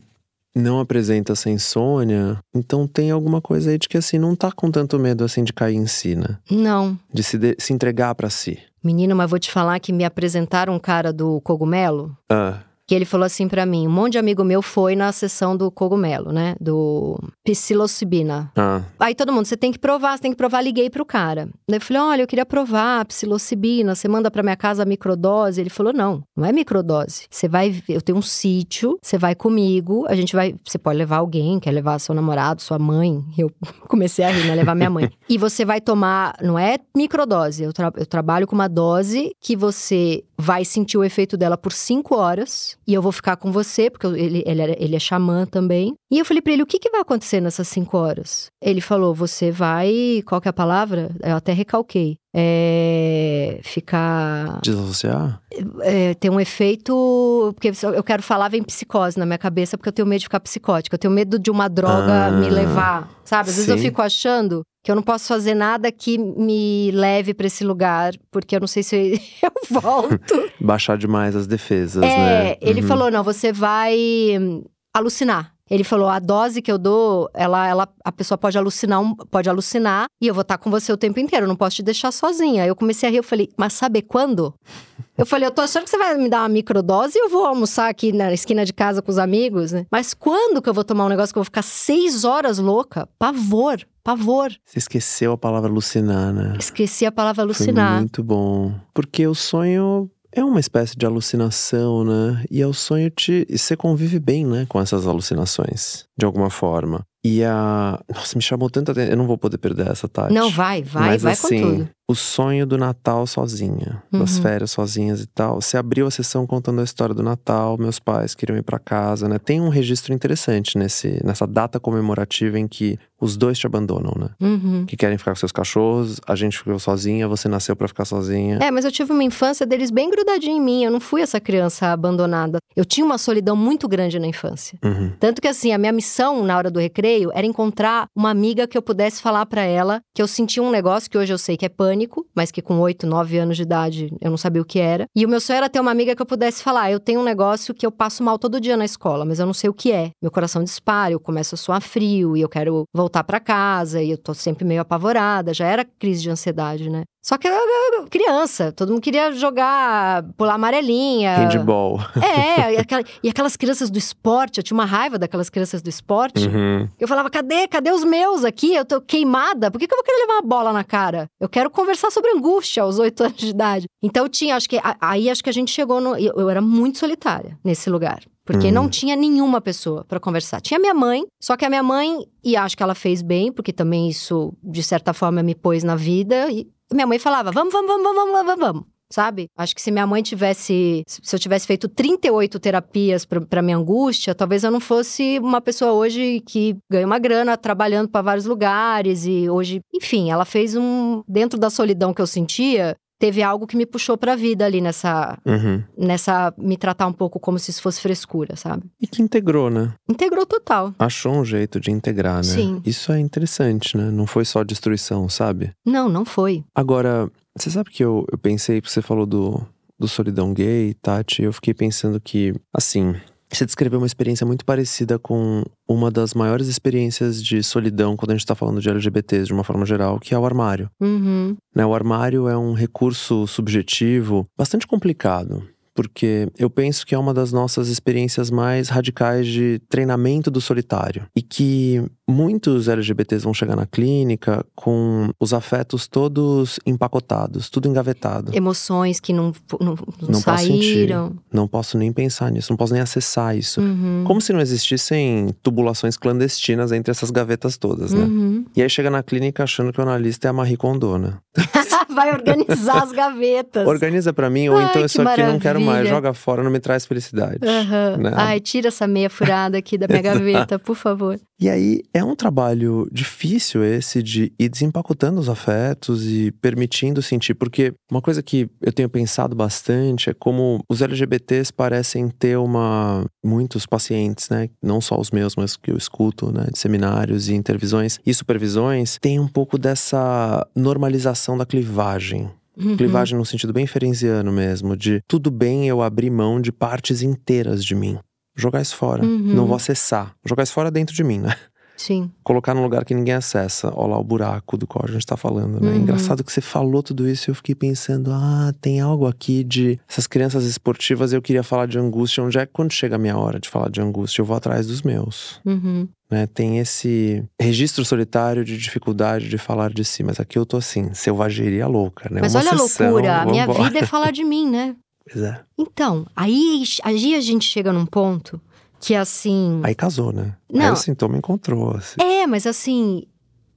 não apresenta essa insônia, então tem alguma coisa aí de que assim não tá com tanto medo assim de cair em si, né? Não. De se, de- se entregar pra si. Menino, mas vou te falar que me apresentaram um cara do cogumelo. Ah, Que ele falou assim pra mim: um monte de amigo meu foi na sessão do cogumelo, né? Do psilocibina. ah, Aí todo mundo, você tem que provar, você tem que provar. Liguei pro cara. Daí eu falei: olha, eu queria provar a psilocibina, você manda pra minha casa a microdose. Ele falou: não, não é microdose. Você vai, eu tenho um sítio, você vai comigo, a gente vai, você pode levar alguém, quer levar seu namorado, sua mãe. Eu comecei a rir, né? Levar minha mãe. e você vai tomar, não é microdose, eu, tra- eu trabalho com uma dose que você vai sentir o efeito dela por cinco horas e eu vou ficar com você, porque ele, ele, ele é xamã também. E eu falei pra ele, o que, que vai acontecer nessas cinco horas? Ele falou, você vai, qual que é a palavra? Eu até recalquei. É, ficar desassociar? é, tem um efeito. Porque eu quero falar, vem psicose na minha cabeça, porque eu tenho medo de ficar psicótica. Eu tenho medo de uma droga Ah, me levar. Sabe? Às vezes eu sim. fico achando que eu não posso fazer nada que me leve pra esse lugar, porque eu não sei se eu volto. Baixar demais as defesas, é, né? ele Uhum. falou: não, você vai hum, alucinar. Ele falou: a dose que eu dou, ela, ela, a pessoa pode alucinar, pode alucinar e eu vou estar com você o tempo inteiro, não posso te deixar sozinha. Aí eu comecei a rir, eu falei: mas saber quando? Eu falei, eu tô achando que você vai me dar uma microdose e eu vou almoçar aqui na esquina de casa com os amigos, né? Mas quando que eu vou tomar um negócio que eu vou ficar seis horas louca? Pavor, pavor. Você esqueceu a palavra alucinar, né? Esqueci a palavra Foi alucinar. muito bom. Porque o sonho é uma espécie de alucinação, né? E é o sonho te. E você convive bem, né? Com essas alucinações, de alguma forma. E a. Nossa, me chamou tanta atenção. Eu não vou poder perder essa, Tati. Não, vai, vai, Mas vai assim, com tudo. O sonho do Natal sozinha, das Uhum. férias sozinhas e tal. Você abriu a sessão contando a história do Natal, meus pais queriam ir pra casa, né? Tem um registro interessante nesse, nessa data comemorativa em que os dois te abandonam, né? Uhum. Que querem ficar com seus cachorros, a gente ficou sozinha, você nasceu pra ficar sozinha. É, mas eu tive uma infância deles bem grudadinha em mim. Eu não fui essa criança abandonada. Eu tinha uma solidão muito grande na infância. Uhum. Tanto que, assim, a minha missão na hora do recreio era encontrar uma amiga que eu pudesse falar pra ela que eu sentia um negócio que hoje eu sei que é pânico, mas que com 8, 9 anos de idade eu não sabia o que era. E o meu sonho era ter uma amiga que eu pudesse falar: eu tenho um negócio que eu passo mal todo dia na escola, mas eu não sei o que é. Meu coração dispara, eu começo a suar frio e eu quero voltar pra casa e eu tô sempre meio apavorada. Já era crise de ansiedade, né? Só que eu, eu- eu- criança, todo mundo queria jogar, pular amarelinha. Handball. É, e, aquela- e aquelas crianças do esporte, eu tinha uma raiva daquelas crianças do esporte. Uhum. Eu falava, cadê? Cadê os meus aqui? Eu tô queimada. Por que, que eu vou querer levar uma bola na cara? Eu quero conversar sobre angústia aos oito anos de idade. Então tinha, acho que. Aí acho que a gente chegou no. Eu, eu era muito solitária nesse lugar. Porque Uhum. não tinha nenhuma pessoa pra conversar. Tinha minha mãe, só que a minha mãe, e acho que ela fez bem, porque também isso, de certa forma, me pôs na vida. E minha mãe falava: vamos, vamos, vamos, vamos, vamos, vamos, vamos. Sabe? Acho que se minha mãe tivesse. Se eu tivesse feito 38 terapias pra minha angústia, talvez eu não fosse uma pessoa hoje que ganha uma grana trabalhando pra vários lugares. E hoje. Enfim, ela fez um. Dentro da solidão que eu sentia, teve algo que me puxou pra vida ali nessa. Uhum. Nessa. Me tratar um pouco como se isso fosse frescura, sabe? E que integrou, né? Integrou total. Achou um jeito de integrar, né? Sim. Isso é interessante, né? Não foi só destruição, sabe? Não, não foi. Agora, você sabe que eu, eu pensei, você falou do, do solidão gay, Tati, eu fiquei pensando que, assim, você descreveu uma experiência muito parecida com uma das maiores experiências de solidão quando a gente tá falando de LGBTs de uma forma geral, que é o armário. Uhum. Né, o armário é um recurso subjetivo bastante complicado. Porque eu penso que é uma das nossas experiências mais radicais de treinamento do solitário. E que muitos LGBTs vão chegar na clínica com os afetos todos empacotados, tudo engavetado. Emoções que não, não, não, Não posso sentir. saíram. Não posso nem pensar nisso, não posso nem acessar isso. Uhum. Como se não existissem tubulações clandestinas entre essas gavetas todas, né? Uhum. E aí chega na clínica achando que o analista é a Marie Kondo, né? Vai organizar as gavetas. Organiza pra mim, ou Ai, então isso aqui não quero mais, joga fora, não me traz felicidade. Aham. né? Ai, tira essa meia furada aqui da minha gaveta, por favor. E aí é um trabalho difícil esse de ir desempacotando os afetos e permitindo sentir, porque uma coisa que eu tenho pensado bastante é como os LGBTs parecem ter uma muitos pacientes, né, não só os meus, mas que eu escuto, né, de seminários e intervisões e supervisões, tem um pouco dessa normalização da clivagem. Uhum. Clivagem no sentido bem ferenciano mesmo, de tudo bem eu abrir mão de partes inteiras de mim. Jogar isso fora. Uhum. Não vou acessar. Jogar isso fora dentro de mim, né? Sim. Colocar num lugar que ninguém acessa. Olha lá o buraco do qual a gente tá falando, né? Uhum. Engraçado que você falou tudo isso e eu fiquei pensando, ah, tem algo aqui de essas crianças esportivas, eu queria falar de angústia. Onde é que quando chega a minha hora de falar de angústia, eu vou atrás dos meus. Uhum. Né? Tem esse registro solitário de dificuldade de falar de si, mas aqui eu tô assim, selvageria louca, né? Mas Uma olha a sessão, loucura, a minha vida é falar de mim, né? Pois é. Então, aí, aí a gente chega num ponto que assim. Aí casou, né? Aí Não. o sintoma encontrou, assim. É, mas assim.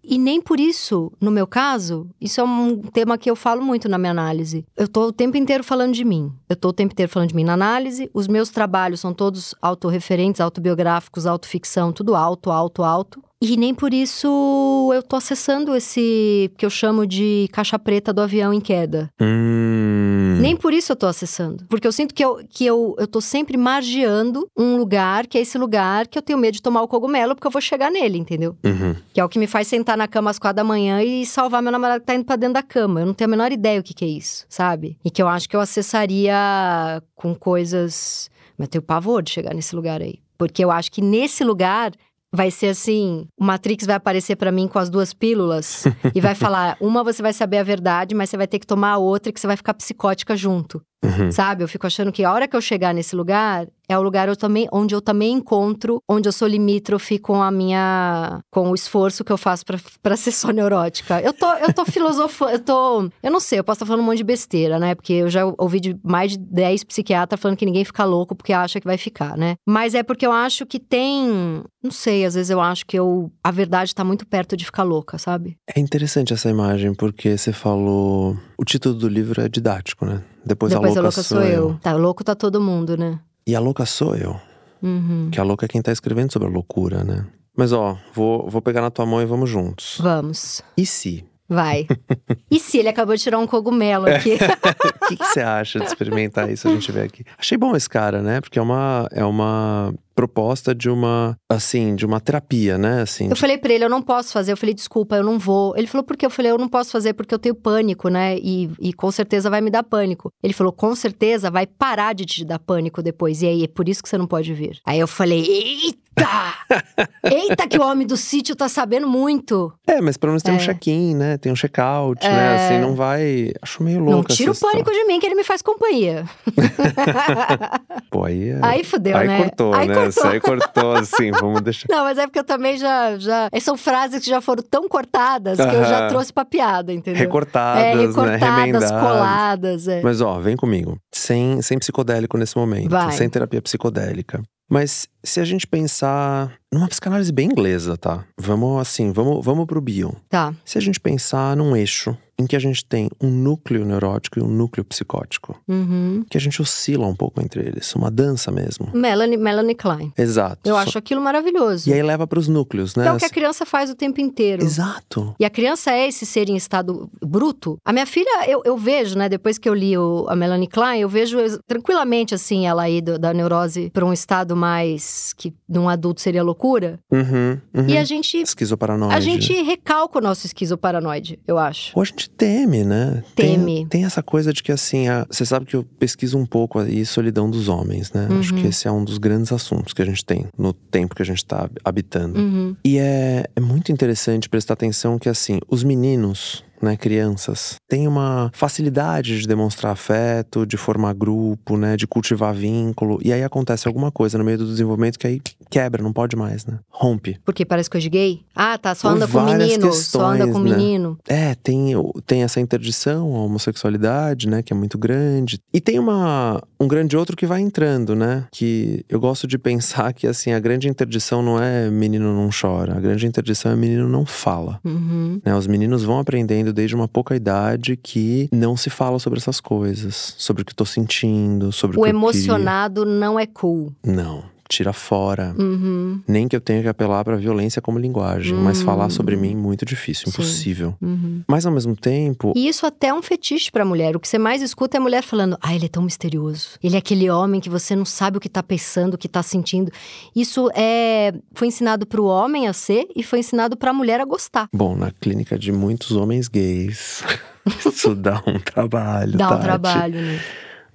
E nem por isso, no meu caso, isso é um tema que eu falo muito na minha análise. Eu tô o tempo inteiro falando de mim. Eu tô o tempo inteiro falando de mim na análise. Os meus trabalhos são todos autorreferentes, autobiográficos, autoficção, tudo alto, alto, alto. E nem por isso eu tô acessando esse que eu chamo de caixa preta do avião em queda. Hum. Nem por isso eu tô acessando. Porque eu sinto que, eu, que eu, eu tô sempre margeando um lugar, que é esse lugar que eu tenho medo de tomar o cogumelo, porque eu vou chegar nele, entendeu? Uhum. Que é o que me faz sentar na cama às quatro da manhã e salvar meu namorado que tá indo pra dentro da cama. Eu não tenho a menor ideia o que, que é isso, sabe? E que eu acho que eu acessaria com coisas. Mas eu tenho pavor de chegar nesse lugar aí. Porque eu acho que nesse lugar. Vai ser assim, o Matrix vai aparecer pra mim com as duas pílulas e vai falar, uma você vai saber a verdade, mas você vai ter que tomar a outra que você vai ficar psicótica junto. Uhum. Sabe? Eu fico achando que a hora que eu chegar nesse lugar é o lugar eu também, onde eu também encontro, onde eu sou limítrofe com a minha. com o esforço que eu faço pra, pra ser só neurótica. Eu tô, eu tô filosofando, eu tô. Eu não sei, eu posso estar falando um monte de besteira, né? Porque eu já ouvi de mais de 10 psiquiatras falando que ninguém fica louco porque acha que vai ficar, né? Mas é porque eu acho que tem. Não sei, às vezes eu acho que eu. A verdade tá muito perto de ficar louca, sabe? É interessante essa imagem, porque você falou. O título do livro é didático, né? Depois, Depois a louca, sou eu. Tá, louco tá todo mundo, né? E a louca sou eu. Uhum. Que a louca é quem tá escrevendo sobre a loucura, né? Mas ó, vou, vou pegar na tua mão e vamos juntos. Vamos. E se? Vai. e se ele acabou de tirar um cogumelo aqui? O que, que você acha de experimentar isso a gente vê aqui? Achei bom esse cara, né? Porque é uma, é uma proposta de uma, assim, de uma terapia, né? Assim, Eu falei pra ele, eu não posso fazer. Eu falei, desculpa, eu não vou. Ele falou, por quê? Eu falei, eu não posso fazer porque eu tenho pânico, né? E, e com certeza vai me dar pânico. Ele falou, com certeza vai parar de te dar pânico depois. E aí, é por isso que você não pode vir. Aí eu falei, eita! eita, que o homem do sítio tá sabendo muito. É, mas pelo menos tem um É. check-in, né? Tem um check-out, né? Assim, não vai. Acho meio louco não tira o pânico de mim, que ele me faz companhia. Pô, aí é. aí fudeu, aí né? cortou, aí né? cortou. Isso aí cortou, assim, vamos deixar. Não, mas é porque eu também já, já. São frases que já foram tão cortadas que eu já trouxe pra piada, entendeu? Recortadas, é, né? recortadas, Remendadas. coladas. É. Mas ó, vem comigo. Sem, sem psicodélico nesse momento. Vai. Sem terapia psicodélica. Mas se a gente pensar numa psicanálise bem inglesa, tá? Vamos assim, vamos, vamos pro bio. Tá. Se a gente pensar num eixo em que a gente tem um núcleo neurótico e um núcleo psicótico, Uhum. que a gente oscila um pouco entre eles, uma dança mesmo. Melanie, Melanie Klein. Exato. Eu Só- acho aquilo maravilhoso. E aí leva pros núcleos, né? Que é o que a criança faz o tempo inteiro. Exato. E a criança é esse ser em estado bruto. A minha filha, eu, eu vejo, né, depois que eu li o, a Melanie Klein, eu vejo tranquilamente, assim, ela aí do- da neurose pra um estado mais que num adulto seria loucura. Uhum, uhum. E a gente, Esquizoparanoide. a gente recalca o nosso esquizoparanoide, eu acho. Ou a gente teme, né? Teme. Tem, tem essa coisa de que, assim, a- você sabe que eu pesquiso um pouco aí solidão dos homens, né? Acho Uhum. que esse é um dos grandes assuntos que a gente tem no tempo que a gente tá habitando. Uhum. E é, é muito interessante prestar atenção que, assim, os meninos né, crianças, têm uma facilidade de demonstrar afeto, de formar grupo, né, de cultivar vínculo, e aí acontece alguma coisa no meio do desenvolvimento que aí quebra, não pode mais, né? Rompe. Porque parece coisa de gay? Ah, tá, só Por anda com menino, só questões, anda com né? menino. É, tem, tem essa interdição, a homossexualidade, né, que é muito grande. E tem uma, um grande outro que vai entrando, né? Que eu gosto de pensar que, assim, a grande interdição não é menino não chora, a grande interdição é menino não fala. Uhum. Né, os meninos vão aprendendo desde uma pouca idade que não se fala sobre essas coisas, sobre o que eu tô sentindo, sobre o, O que emocionado não é cool. Não, tira fora. Uhum. Nem que eu tenha que apelar pra violência como linguagem, mas Hum. falar sobre mim muito difícil, impossível. Uhum. Mas ao mesmo tempo, E isso até é um fetiche pra mulher. O que você mais escuta é a mulher falando: ah, ele é tão misterioso. Ele é aquele homem que você não sabe o que tá pensando, o que tá sentindo. Isso é foi ensinado pro homem a ser e foi ensinado pra mulher a gostar. bom, na clínica de muitos homens gays, isso dá um trabalho, Dá um Tati. trabalho, né?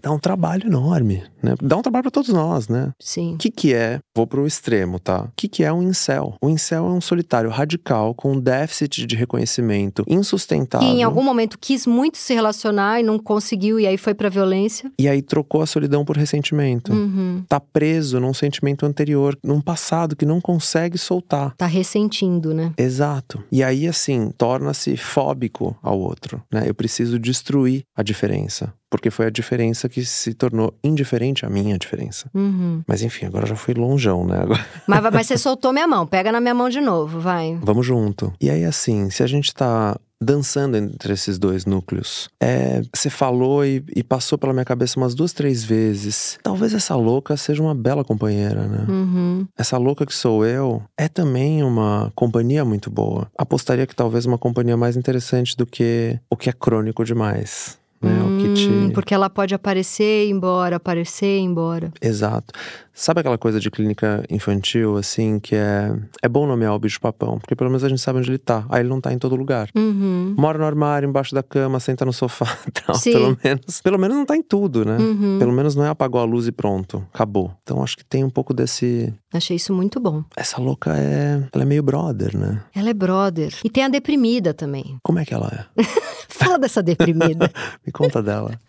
Dá um trabalho enorme, né? Dá um trabalho pra todos nós, né? Sim. O que, que é? Vou pro extremo, tá? O que, que é um incel? O incel é um solitário radical com um déficit de reconhecimento Que insustentável. em algum momento quis muito se relacionar e não conseguiu, e aí foi pra violência. E aí trocou a solidão por ressentimento. Uhum. Tá preso num sentimento anterior, num passado que não consegue soltar. Tá ressentindo, né? Exato. E aí, assim, torna-se fóbico ao outro, né? Eu preciso destruir a diferença. Porque foi a diferença que se tornou indiferente à minha diferença. Uhum. Mas enfim, agora já fui longeão, né? Agora... Mas, mas você soltou minha mão. Pega na minha mão de novo, vai. Vamos junto. E aí, assim, se a gente tá dançando entre esses dois núcleos, é, você falou e, e passou pela minha cabeça umas duas, três vezes. Talvez essa louca seja uma bela companheira, né? Uhum. Essa louca que sou eu é também uma companhia muito boa. Apostaria que talvez uma companhia mais interessante do que o que é crônico demais. Né? que te... Hum, Porque ela pode aparecer e ir embora, aparecer e ir embora. Exato. Sabe aquela coisa de clínica infantil, assim, que é. É bom nomear o bicho-papão, porque pelo menos a gente sabe onde ele tá. Aí ele não tá em todo lugar. Uhum. Mora no armário, embaixo da cama, senta no sofá tal. Sim. Pelo menos. Pelo menos não tá em tudo, né? Uhum. Pelo menos não é apagou a luz e pronto. Acabou. Então acho que tem um pouco desse. Achei isso muito bom. Essa louca é. Ela é meio brother, né? Ela é brother. E tem a deprimida também. Como é que ela é? Fala dessa deprimida. Me conta dela.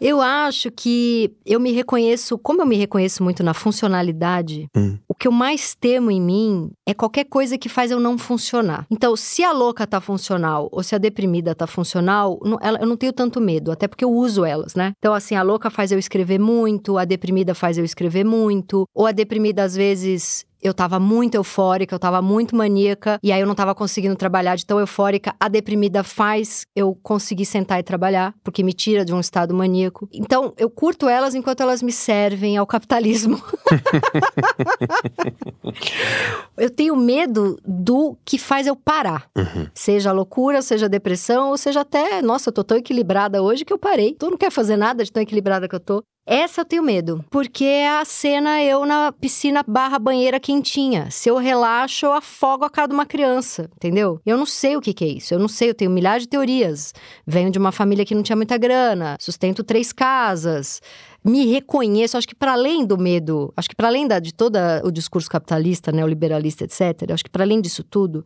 Eu acho que eu me reconheço, como eu me reconheço muito na funcionalidade, Hum. o que eu mais temo em mim é qualquer coisa que faz eu não funcionar. Então, se a louca tá funcional ou se a deprimida tá funcional, não- ela- eu não tenho tanto medo, até porque eu uso elas, né? Então, assim, a louca faz eu escrever muito, a deprimida faz eu escrever muito, ou a deprimida às vezes eu tava muito eufórica, eu tava muito maníaca, e aí eu não tava conseguindo trabalhar de tão eufórica. A deprimida faz eu conseguir sentar e trabalhar, porque me tira de um estado maníaco. Então, eu curto elas enquanto elas me servem ao capitalismo. eu tenho medo do que faz eu parar. Uhum. Seja loucura, seja depressão, ou seja até, nossa, eu tô tão equilibrada hoje que eu parei. Tu não quer fazer nada de tão equilibrada que eu tô. Essa eu tenho medo, porque é a cena eu na piscina barra banheira quentinha. Se eu relaxo, eu afogo a cara de uma criança, entendeu? Eu não sei o que, que é isso, eu não sei, eu tenho milhares de teorias. Venho de uma família que não tinha muita grana, sustento três casas. Me reconheço, acho que para além do medo, acho que para além da, de todo o discurso capitalista, neoliberalista, etc., acho que para além disso tudo,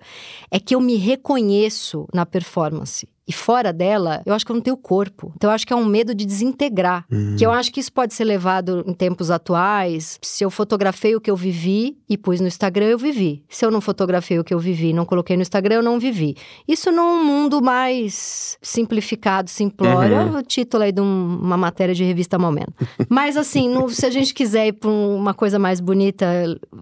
é que eu me reconheço na performance. E fora dela, eu acho que eu não tenho corpo. Então eu acho que é um medo de desintegrar. Hum. Que eu acho que isso pode ser levado em tempos atuais. Se eu fotografei o que eu vivi e pus no Instagram, eu vivi. Se eu não fotografei o que eu vivi e não coloquei no Instagram, eu não vivi. Isso num mundo mais simplificado, simplório, Uhum. o título aí de um- uma matéria de revista Momento. Mas assim, no- se a gente quiser ir pra um- uma coisa mais bonita,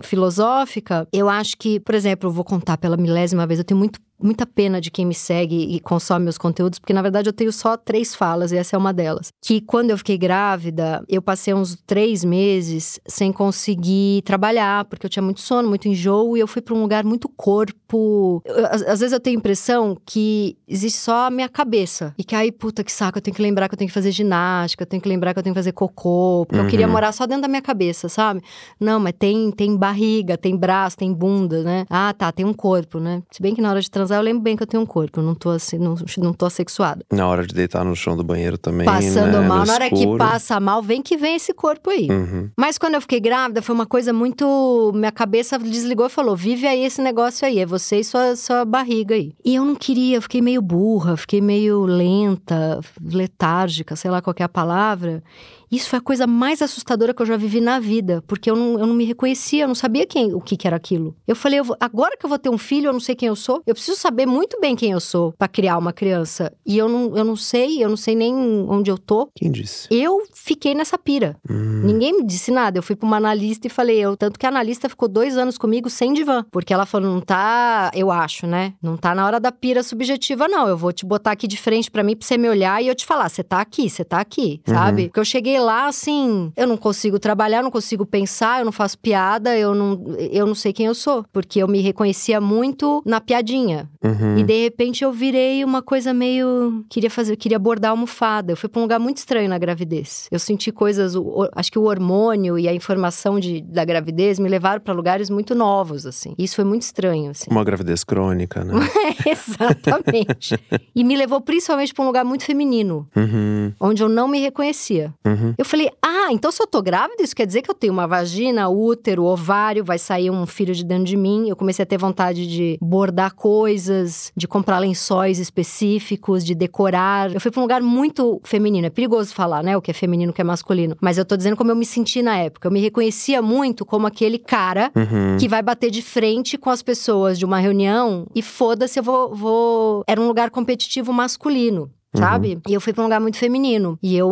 filosófica, eu acho que, por exemplo, eu vou contar pela milésima vez, eu tenho muito muita pena de quem me segue e consome meus conteúdos, porque na verdade eu tenho só três falas e essa é uma delas. Que quando eu fiquei grávida, eu passei uns três meses sem conseguir trabalhar, porque eu tinha muito sono, muito enjoo, e eu fui para um lugar muito corpo. Eu- às, às vezes eu tenho a impressão que existe só a minha cabeça. E que aí, puta que saco, eu tenho que lembrar que eu tenho que fazer ginástica, eu tenho que lembrar que eu tenho que fazer cocô, porque eu queria Uhum. morar só dentro da minha cabeça, sabe? Não, mas tem, tem barriga, tem braço, tem bunda, né? Ah, tá, tem um corpo, né? Se bem que na hora de transar transar, eu lembro bem que eu tenho um corpo. Eu não tô assim, não, não tô assexuada. Na hora de deitar no chão do banheiro também. Passando né? mal, no na hora que escuro. passa mal, vem que vem esse corpo aí. Uhum. Mas quando eu fiquei grávida, foi uma coisa muito. Minha cabeça desligou e falou: vive aí esse negócio aí, é você e sua, sua barriga aí. E eu não queria, eu fiquei meio burra, fiquei meio lenta, letárgica, sei lá qual que é a palavra. Isso foi a coisa mais assustadora que eu já vivi na vida, porque eu não, eu não me reconhecia, eu não sabia quem, o que, que era aquilo. Eu falei, eu vou- agora que eu vou ter um filho, eu não sei quem eu sou. Eu preciso saber muito bem quem eu sou pra criar uma criança. E eu não, eu não sei, eu não sei nem onde eu tô. Quem disse? Eu fiquei nessa pira. Hum. Ninguém me disse nada. Eu fui pra uma analista e falei, eu, tanto que a analista ficou dois anos comigo sem divã. Porque ela falou, não tá, eu acho, né? Não tá na hora da pira subjetiva, não. Eu vou te botar aqui de frente pra mim pra você me olhar e eu te falar, você tá aqui, você tá aqui, sabe? Porque eu cheguei lá assim, eu não consigo trabalhar, eu não consigo pensar, eu não faço piada, eu não, eu não sei quem eu sou. Porque eu me reconhecia muito na piadinha. Uhum. E de repente eu virei uma coisa meio. Queria fazer, queria bordar almofada. Eu fui pra um lugar muito estranho na gravidez. Eu senti coisas, o- acho que o hormônio e a informação de, da gravidez me levaram pra lugares muito novos, assim. E Isso foi muito estranho, assim. Uma gravidez crônica, né? Exatamente. e me levou principalmente pra um lugar muito feminino, uhum. onde eu não me reconhecia. Uhum. Eu falei, ah, então se eu tô grávida, isso quer dizer que eu tenho uma vagina, útero, ovário, vai sair um filho de dentro de mim. Eu comecei a ter vontade de bordar coisas, de comprar lençóis específicos, de decorar. Eu fui pra um lugar muito feminino. É perigoso falar, né, o que é feminino, o que é masculino. Mas eu tô dizendo como eu me senti na época. Eu me reconhecia muito como aquele cara Uhum. que vai bater de frente com as pessoas de uma reunião e foda-se, eu vou, vou. Era um lugar competitivo masculino. Sabe? E eu fui pra um lugar muito feminino. E eu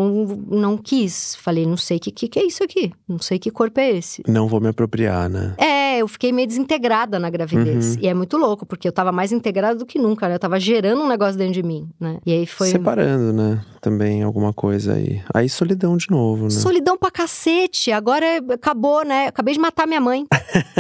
não quis. Falei, não sei o que, que, que é isso aqui. Não sei que corpo é esse. Não vou me apropriar, né? É, eu fiquei meio desintegrada na gravidez. Uhum. E é muito louco, porque eu tava mais integrada do que nunca, né? Eu tava gerando um negócio dentro de mim, né? E aí foi. Separando, né? Também alguma coisa aí. Aí solidão de novo, né? Solidão pra cacete. Agora é- acabou, né? Acabei de matar minha mãe.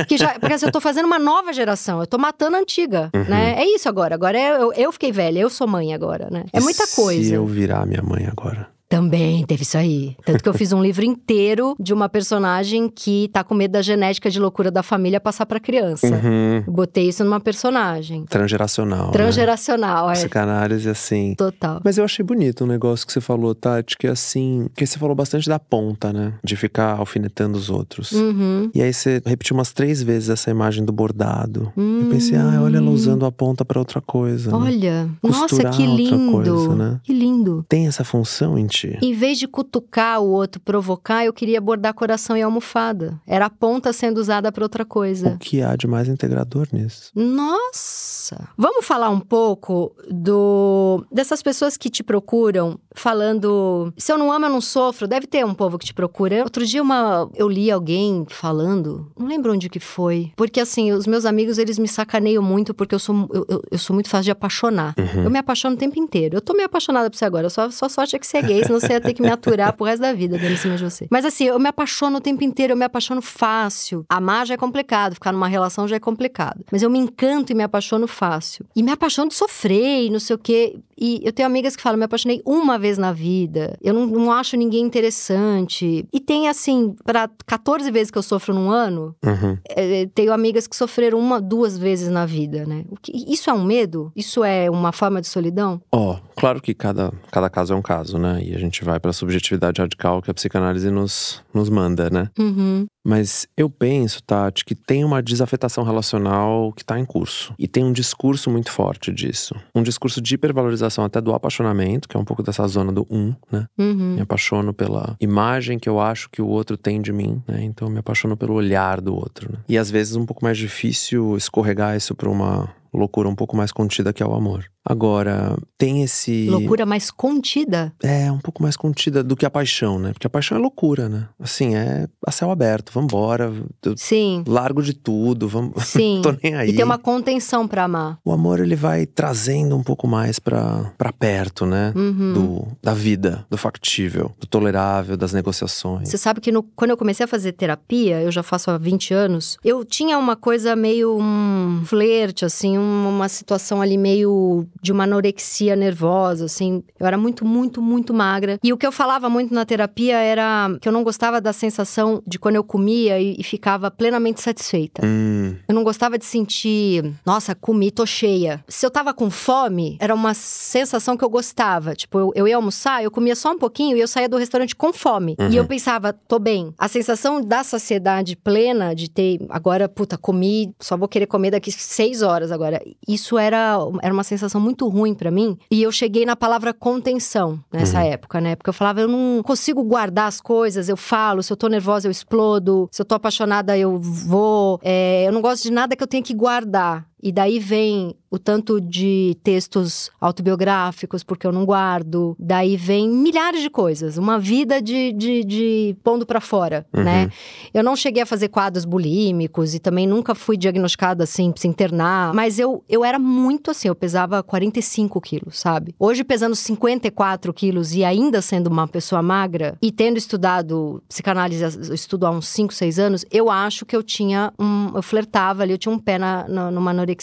que já, porque assim, eu tô fazendo uma nova geração. Eu tô matando a antiga, Uhum. né? É isso agora. Agora é- eu, eu fiquei velha. Eu sou mãe agora, né? É muita Se coisa. eu virar minha mãe agora. Também teve isso aí. Tanto que eu fiz um livro inteiro de uma personagem que tá com medo da genética de loucura da família passar pra criança. Uhum. Botei isso numa personagem. Transgeracional. Né? Transgeracional, é. Psicanálise, assim. Total. Mas eu achei bonito um negócio que você falou, Tati, que é assim. Que você falou bastante da ponta, né? De ficar alfinetando os outros. Uhum. E aí você repetiu umas três vezes essa imagem do bordado. Hum. Eu pensei, ah, olha ela usando a ponta pra outra coisa. né? Olha, nossa, Costurar que lindo. coisa, né? Que lindo. Tem essa função em ti? Em vez de cutucar o outro, provocar, eu queria bordar coração e almofada. Era a ponta sendo usada pra outra coisa. O que há de mais integrador nisso? Nossa! Vamos falar um pouco do dessas pessoas que te procuram falando, se eu não amo, eu não sofro. Deve ter um povo que te procura. Outro dia uma, eu li alguém falando, não lembro onde que foi, porque assim, os meus amigos, eles me sacaneiam muito porque eu sou eu, eu, eu sou muito fácil de apaixonar. Uhum. Eu me apaixono o tempo inteiro. Eu tô meio apaixonada por você agora. Só, só sorte é que você é gay, senão você ia ter que me aturar pro resto da vida dando em cima de você. Mas assim, eu me apaixono o tempo inteiro, eu me apaixono fácil. Amar já é complicado, ficar numa relação já é complicado. Mas eu me encanto e me apaixono fácil. E me apaixono de sofrer e não sei o quê. E eu tenho amigas que falam, me apaixonei uma vez na vida. Eu não, não acho ninguém interessante. E tem assim, para 14 vezes que eu sofro num ano, Uhum. é, tenho amigas que sofreram uma, duas vezes na vida, né? Que- isso é um medo? Isso é uma forma de solidão? Ó, claro que cada, cada caso é um caso, né? E a gente vai pra subjetividade radical que a psicanálise nos, nos manda, né? Uhum. Mas eu penso, Tati, que tem uma desafetação relacional que tá em curso. E tem um discurso muito forte disso. Um discurso de hipervalorização até do apaixonamento, que é um pouco dessa zona do um, né? Uhum. Me apaixono pela imagem que eu acho que o outro tem de mim, né? Então me apaixono pelo olhar do outro, né? E às vezes um pouco mais difícil escorregar isso pra uma loucura um pouco mais contida que é o amor. Agora, tem esse. Loucura mais contida? É, um pouco mais contida do que a paixão, né? Porque a paixão é loucura, né? Assim, é a céu aberto, vambora, Sim, largo de tudo, vamos. sim. Tô nem aí. E tem uma contenção pra amar. O amor, ele vai trazendo um pouco mais pra, pra perto, né? Uhum. Do, da vida, do factível, do tolerável, das negociações. Você sabe que no- quando eu comecei a fazer terapia, eu já faço há 20 anos, eu tinha uma coisa meio um flerte, assim, um- uma situação ali meio de uma anorexia nervosa, assim. Eu era muito, muito, muito magra. E o que eu falava muito na terapia era que eu não gostava da sensação de quando eu comia e, e ficava plenamente satisfeita. Hum, Eu não gostava de sentir, nossa, comi, tô cheia. Se eu tava com fome, era uma sensação que eu gostava. Tipo, eu, eu ia almoçar, eu comia só um pouquinho e eu saía do restaurante com fome. Uhum. E eu pensava, tô bem. A sensação da saciedade plena, de ter, agora, puta, comi, só vou querer comer daqui seis horas agora. Isso era, era uma sensação muito ruim pra mim. E eu cheguei na palavra contenção nessa Uhum. época, né? Porque eu falava, eu não consigo guardar as coisas, eu falo, se eu tô nervosa, eu explodo, se eu tô apaixonada, eu vou. É, eu não gosto de nada que eu tenha que guardar. E daí vem o tanto de textos autobiográficos, porque eu não guardo. Daí vem milhares de coisas. Uma vida de, de, de pondo pra fora, Uhum. né? Eu não cheguei a fazer quadros bulímicos e também nunca fui diagnosticada assim, pra se internar. Mas eu, eu era muito assim, eu pesava 45 quilos, sabe? Hoje, pesando 54 quilos e ainda sendo uma pessoa magra e tendo estudado psicanálise, eu estudo há uns 5, 6 anos, eu acho que eu tinha um. Eu flertava ali, eu tinha um pé na, na- numa anorexia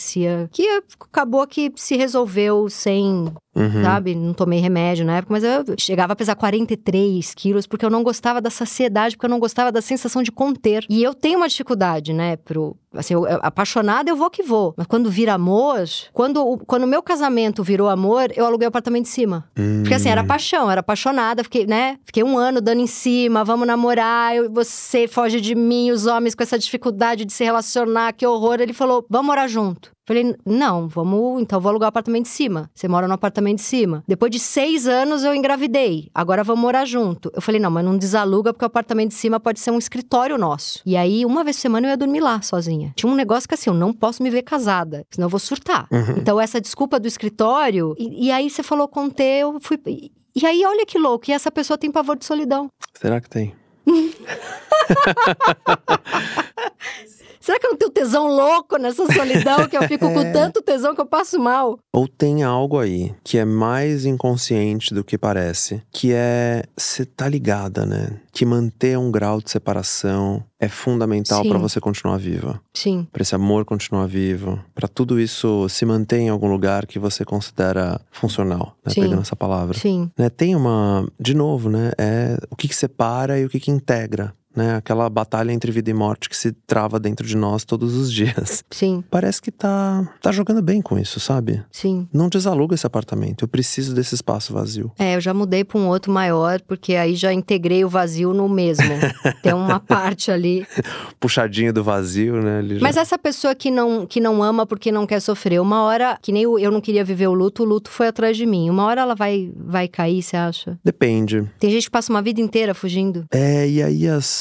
que acabou que se resolveu sem uhum. sabe? Não tomei remédio na época, mas eu chegava a pesar 43 quilos porque eu não gostava da saciedade, porque eu não gostava da sensação de conter. E eu tenho uma dificuldade, né, pro. Assim, eu, apaixonada eu vou que vou. Mas quando vira amor, quando o quando meu casamento virou amor, eu aluguei o apartamento de cima. Porque assim, era paixão, era apaixonada, fiquei, né? Fiquei um ano dando em cima, vamos namorar, eu, você foge de mim, os homens com essa dificuldade de se relacionar, que horror. Ele falou, vamos morar junto. Falei, não, vamos, então vou alugar o apartamento de cima. Você mora no apartamento de cima. Depois de seis anos eu engravidei. Agora vamos morar junto. Eu falei, não, mas não desaluga porque o apartamento de cima pode ser um escritório nosso. E aí, uma vez por semana eu ia dormir lá sozinha. Tinha um negócio que assim, eu não posso me ver casada, senão eu vou surtar. Uhum. Então, essa desculpa do escritório. E, e aí você falou conter, eu fui. E, e aí, olha que louco, e essa pessoa tem pavor de solidão. Será que tem? Será que eu não tenho tesão louco nessa solidão que eu fico com tanto tesão que eu passo mal? Ou tem algo aí que é mais inconsciente do que parece, que é você tá ligada, né? Que manter um grau de separação é fundamental pra você continuar viva, Sim, Pra esse amor continuar vivo, Pra tudo isso se manter em algum lugar que você considera funcional, né? Pegando essa palavra. sim, Né, Tem uma, de novo, né? É o que, que separa e o que, que integra. Né? Aquela batalha entre vida e morte que se trava dentro de nós todos os dias. sim, Parece que tá, tá jogando bem com isso, sabe? sim. Não desaluga esse apartamento. Eu preciso desse espaço vazio. É, eu já mudei pra um outro maior, porque aí já integrei o vazio no mesmo. Tem uma parte ali. Puxadinho do vazio, né? Já- Mas essa pessoa que não, que não ama porque não quer sofrer, uma hora, que nem eu, eu não queria viver o luto, o luto foi atrás de mim. Uma hora ela vai, vai cair, você acha? Depende. Tem gente que passa uma vida inteira fugindo. É, e aí as,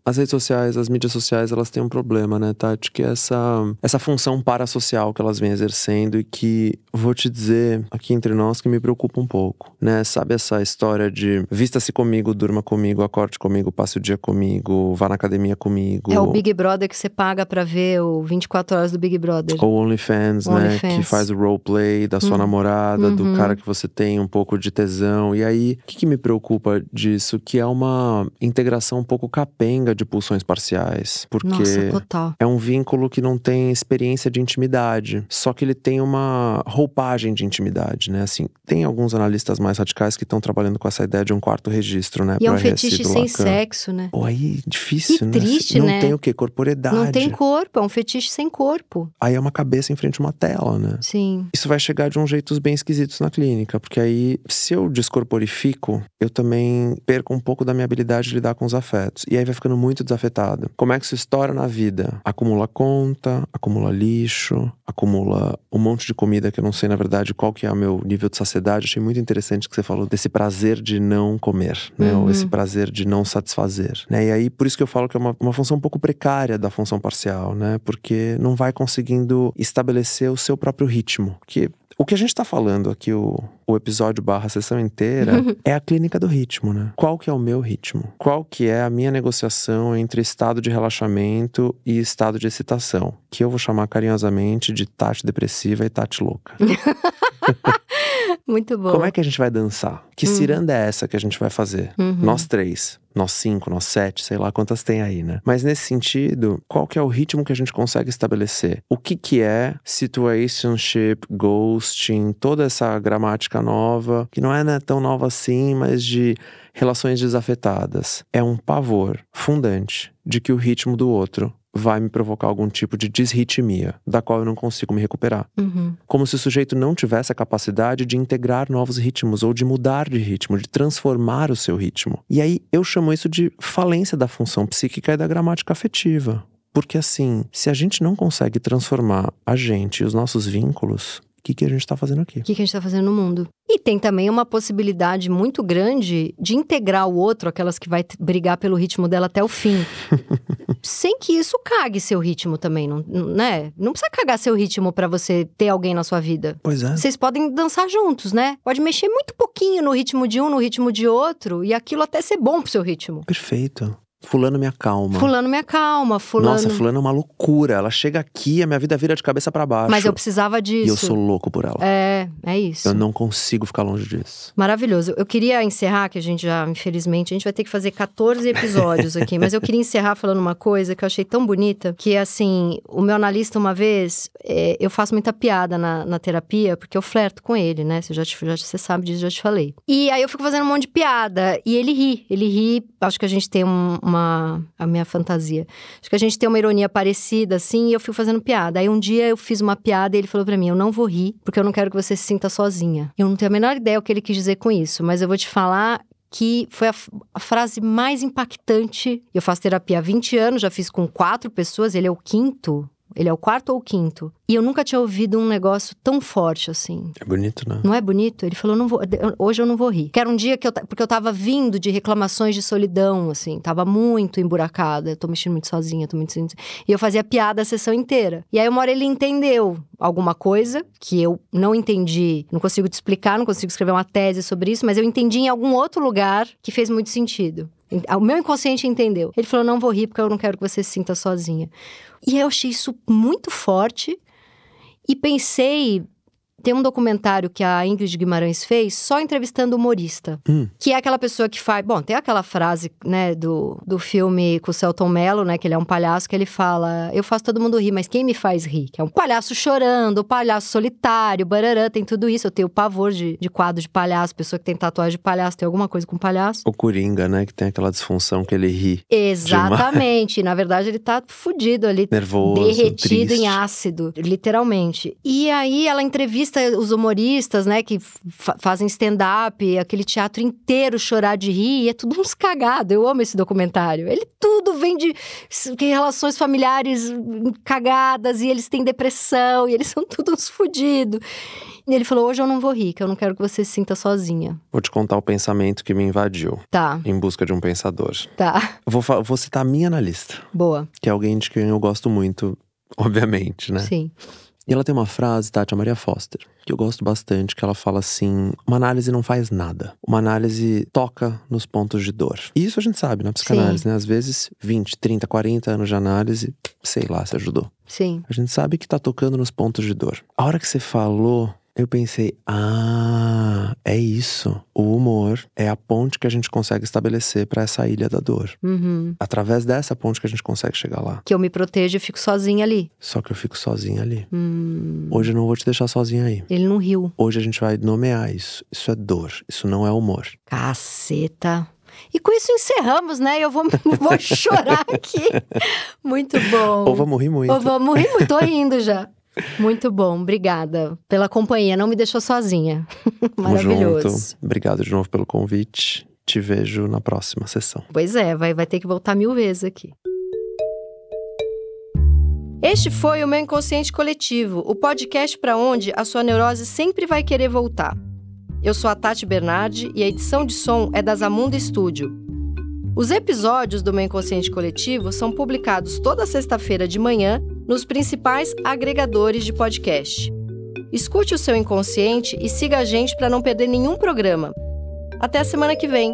as redes sociais, as mídias sociais, elas têm um problema, né, Tati? Que é essa, essa função parasocial que elas vêm exercendo e que, vou te dizer, aqui entre nós, que me preocupa um pouco, né? Sabe essa história de vista-se comigo, durma comigo, acorde comigo, passe o dia comigo, vá na academia comigo. É o Big Brother que você paga pra ver o 24 horas do Big Brother. Ou OnlyFans, né? Que faz o roleplay da sua Uhum. namorada, Uhum. do cara que você tem um pouco de tesão. E aí, o que, que me preocupa disso? Que é uma integração um pouco capenga de pulsões parciais. Porque Nossa, total. é um vínculo que não tem experiência de intimidade. Só que ele tem uma roupagem de intimidade, né? Assim, tem alguns analistas mais radicais que estão trabalhando com essa ideia de um quarto registro, né? E é um fetiche sem sexo, né? Pô, aí difícil, Que né? triste, não né? tem o quê? Corporeidade. Não tem corpo, é um fetiche sem corpo. Aí é uma cabeça em frente a uma tela, né? Sim. Isso vai chegar de um jeitos bem esquisitos na clínica, porque aí, se eu descorporifico, eu também perco um pouco da minha habilidade de lidar com os afetos. E aí vai ficando muito desafetado. Como é que isso estoura na vida? Acumula conta, acumula lixo, acumula um monte de comida que eu não sei, na verdade, qual que é o meu nível de saciedade. Achei muito interessante que você falou desse prazer de não comer, né? Ou Uhum. esse prazer de não satisfazer, né? E aí, por isso que eu falo que é uma, uma função um pouco precária da função parcial, né? Porque não vai conseguindo estabelecer o seu próprio ritmo. Que o que a gente tá falando aqui, o, o episódio barra sessão inteira, é a clínica do ritmo, né? Qual que é o meu ritmo? Qual que é a minha negociação entre estado de relaxamento e estado de excitação? Que eu vou chamar carinhosamente de Tati depressiva e Tati louca. Muito bom. Como é que a gente vai dançar? Que Uhum. ciranda é essa que a gente vai fazer? Uhum. Nós três, nós cinco, nós sete, sei lá quantas tem aí, né? Mas nesse sentido, qual que é o ritmo que a gente consegue estabelecer? O que que é situationship, ghosting, toda essa gramática nova, que não é né, tão nova assim, mas de relações desafetadas. É um pavor fundante de que o ritmo do outro vai me provocar algum tipo de disritmia, da qual eu não consigo me recuperar Uhum. como se o sujeito não tivesse a capacidade de integrar novos ritmos ou de mudar de ritmo, de transformar o seu ritmo. E aí eu chamo isso de falência da função psíquica e da gramática afetiva. Porque assim, se a gente não consegue transformar a gente e os nossos vínculos, o que, que a gente está fazendo aqui? O que, que a gente tá fazendo no mundo? E tem também uma possibilidade muito grande de integrar o outro, aquelas que vai brigar pelo ritmo dela até o fim. Sem que isso cague seu ritmo também, não, né? Não precisa cagar seu ritmo pra você ter alguém na sua vida. Pois é. Vocês podem dançar juntos, né? Pode mexer muito pouquinho no ritmo de um, no ritmo de outro, e aquilo até ser bom pro seu ritmo. Perfeito. Fulano me acalma. Fulano me acalma, fulano. Nossa, fulano é uma loucura. Ela chega aqui, a minha vida vira de cabeça para baixo. Mas eu precisava disso. E eu sou louco por ela. É, é isso. Eu não consigo ficar longe disso. Maravilhoso. Eu queria encerrar, que a gente já, infelizmente, a gente vai ter que fazer 14 episódios aqui, mas eu queria encerrar falando uma coisa que eu achei tão bonita, que assim, o meu analista uma vez, é, eu faço muita piada na, na terapia, porque eu flerto com ele, né? Você já, te- já você sabe disso, já te falei. E aí eu fico fazendo um monte de piada, e ele ri, ele ri, acho que a gente tem um- uma, a minha fantasia, acho que a gente tem uma ironia parecida, assim, e eu fico fazendo piada. Aí um dia eu fiz uma piada e ele falou pra mim, eu não vou rir, porque eu não quero que você se sinta sozinha. Eu não tenho a menor ideia o que ele quis dizer com isso, mas eu vou te falar que foi a, a frase mais impactante. Eu faço terapia há 20 anos, já fiz com quatro pessoas, ele é o quinto. Ele é o quarto ou o quinto. E eu nunca tinha ouvido um negócio tão forte assim. É bonito, né? Não é bonito? Ele falou, não vou, hoje eu não vou rir. Que era um dia que eu, porque eu tava vindo de reclamações de solidão, assim, tava muito emburacada, eu tô mexendo muito sozinha, tô muito. E eu fazia piada a sessão inteira. E aí uma hora ele entendeu alguma coisa que eu não entendi, não consigo te explicar, não consigo escrever uma tese sobre isso, mas eu entendi em algum outro lugar que fez muito sentido. O meu inconsciente entendeu. Ele falou: não vou rir porque eu não quero que você se sinta sozinha. E eu achei isso muito forte e pensei. Tem um documentário que a Ingrid Guimarães fez só entrevistando humorista. Hum. Que é aquela pessoa que faz. Bom, tem aquela frase, né, do, do filme com o Celton Mello, né, que ele é um palhaço, que ele fala: Eu faço todo mundo rir, mas quem me faz rir? Que é um palhaço chorando, o palhaço solitário, bararã, tem tudo isso. Eu tenho pavor de, de quadro de palhaço, pessoa que tem tatuagem de palhaço, tem alguma coisa com palhaço. O Coringa, né? Que tem aquela disfunção que ele ri. Exatamente. Na verdade, ele tá fudido ali. Nervoso, derretido triste. em ácido, literalmente. E aí ela entrevista os humoristas, né, que fa- fazem stand-up, aquele teatro inteiro chorar de rir, é tudo uns cagados. Eu amo esse documentário. Ele tudo vem de relações familiares cagadas, e eles têm depressão, e eles são tudo uns fudidos. E ele falou: hoje eu não vou rir, que eu não quero que você se sinta sozinha. Vou te contar o pensamento que me invadiu Tá, em busca de um pensador. tá. Vou, vou citar a minha analista, Boa. que é alguém de quem eu gosto muito, obviamente, né? Sim. E ela tem uma frase, Tati, a Maria Foster, que eu gosto bastante, que ela fala assim: uma análise não faz nada. Uma análise toca nos pontos de dor. E isso a gente sabe na psicanálise, né? Às vezes, 20, 30, 40 anos de análise, sei lá, se ajudou. Sim. A gente sabe que tá tocando nos pontos de dor. A hora que você falou, eu pensei: ah, é isso. O humor é a ponte que a gente consegue estabelecer para essa ilha da dor. Uhum. Através dessa ponte que a gente consegue chegar lá. Que eu me protejo e fico sozinha ali. Só que eu fico sozinho ali. Hum. Hoje eu não vou te deixar sozinho aí. Ele não riu. Hoje a gente vai nomear isso. Isso é dor. Isso não é humor. Caceta. E com isso encerramos, né? Eu vou, vou chorar aqui. Muito bom. Ou vamos rir muito. Ou vamos rir muito. Tô rindo já. Muito bom. Obrigada pela companhia. Não me deixou sozinha. Maravilhoso. junto. Obrigado de novo pelo convite. Te vejo na próxima sessão. Pois é, vai, vai ter que voltar mil vezes aqui. Este foi o meu Inconsciente Coletivo, o podcast para onde a sua neurose sempre vai querer voltar. Eu sou a Tati Bernardi e a edição de som é da Zamunda Studio. Os episódios do meu Inconsciente Coletivo são publicados toda sexta-feira de manhã nos principais agregadores de podcast. Escute o seu inconsciente e siga a gente para não perder nenhum programa. Até a semana que vem!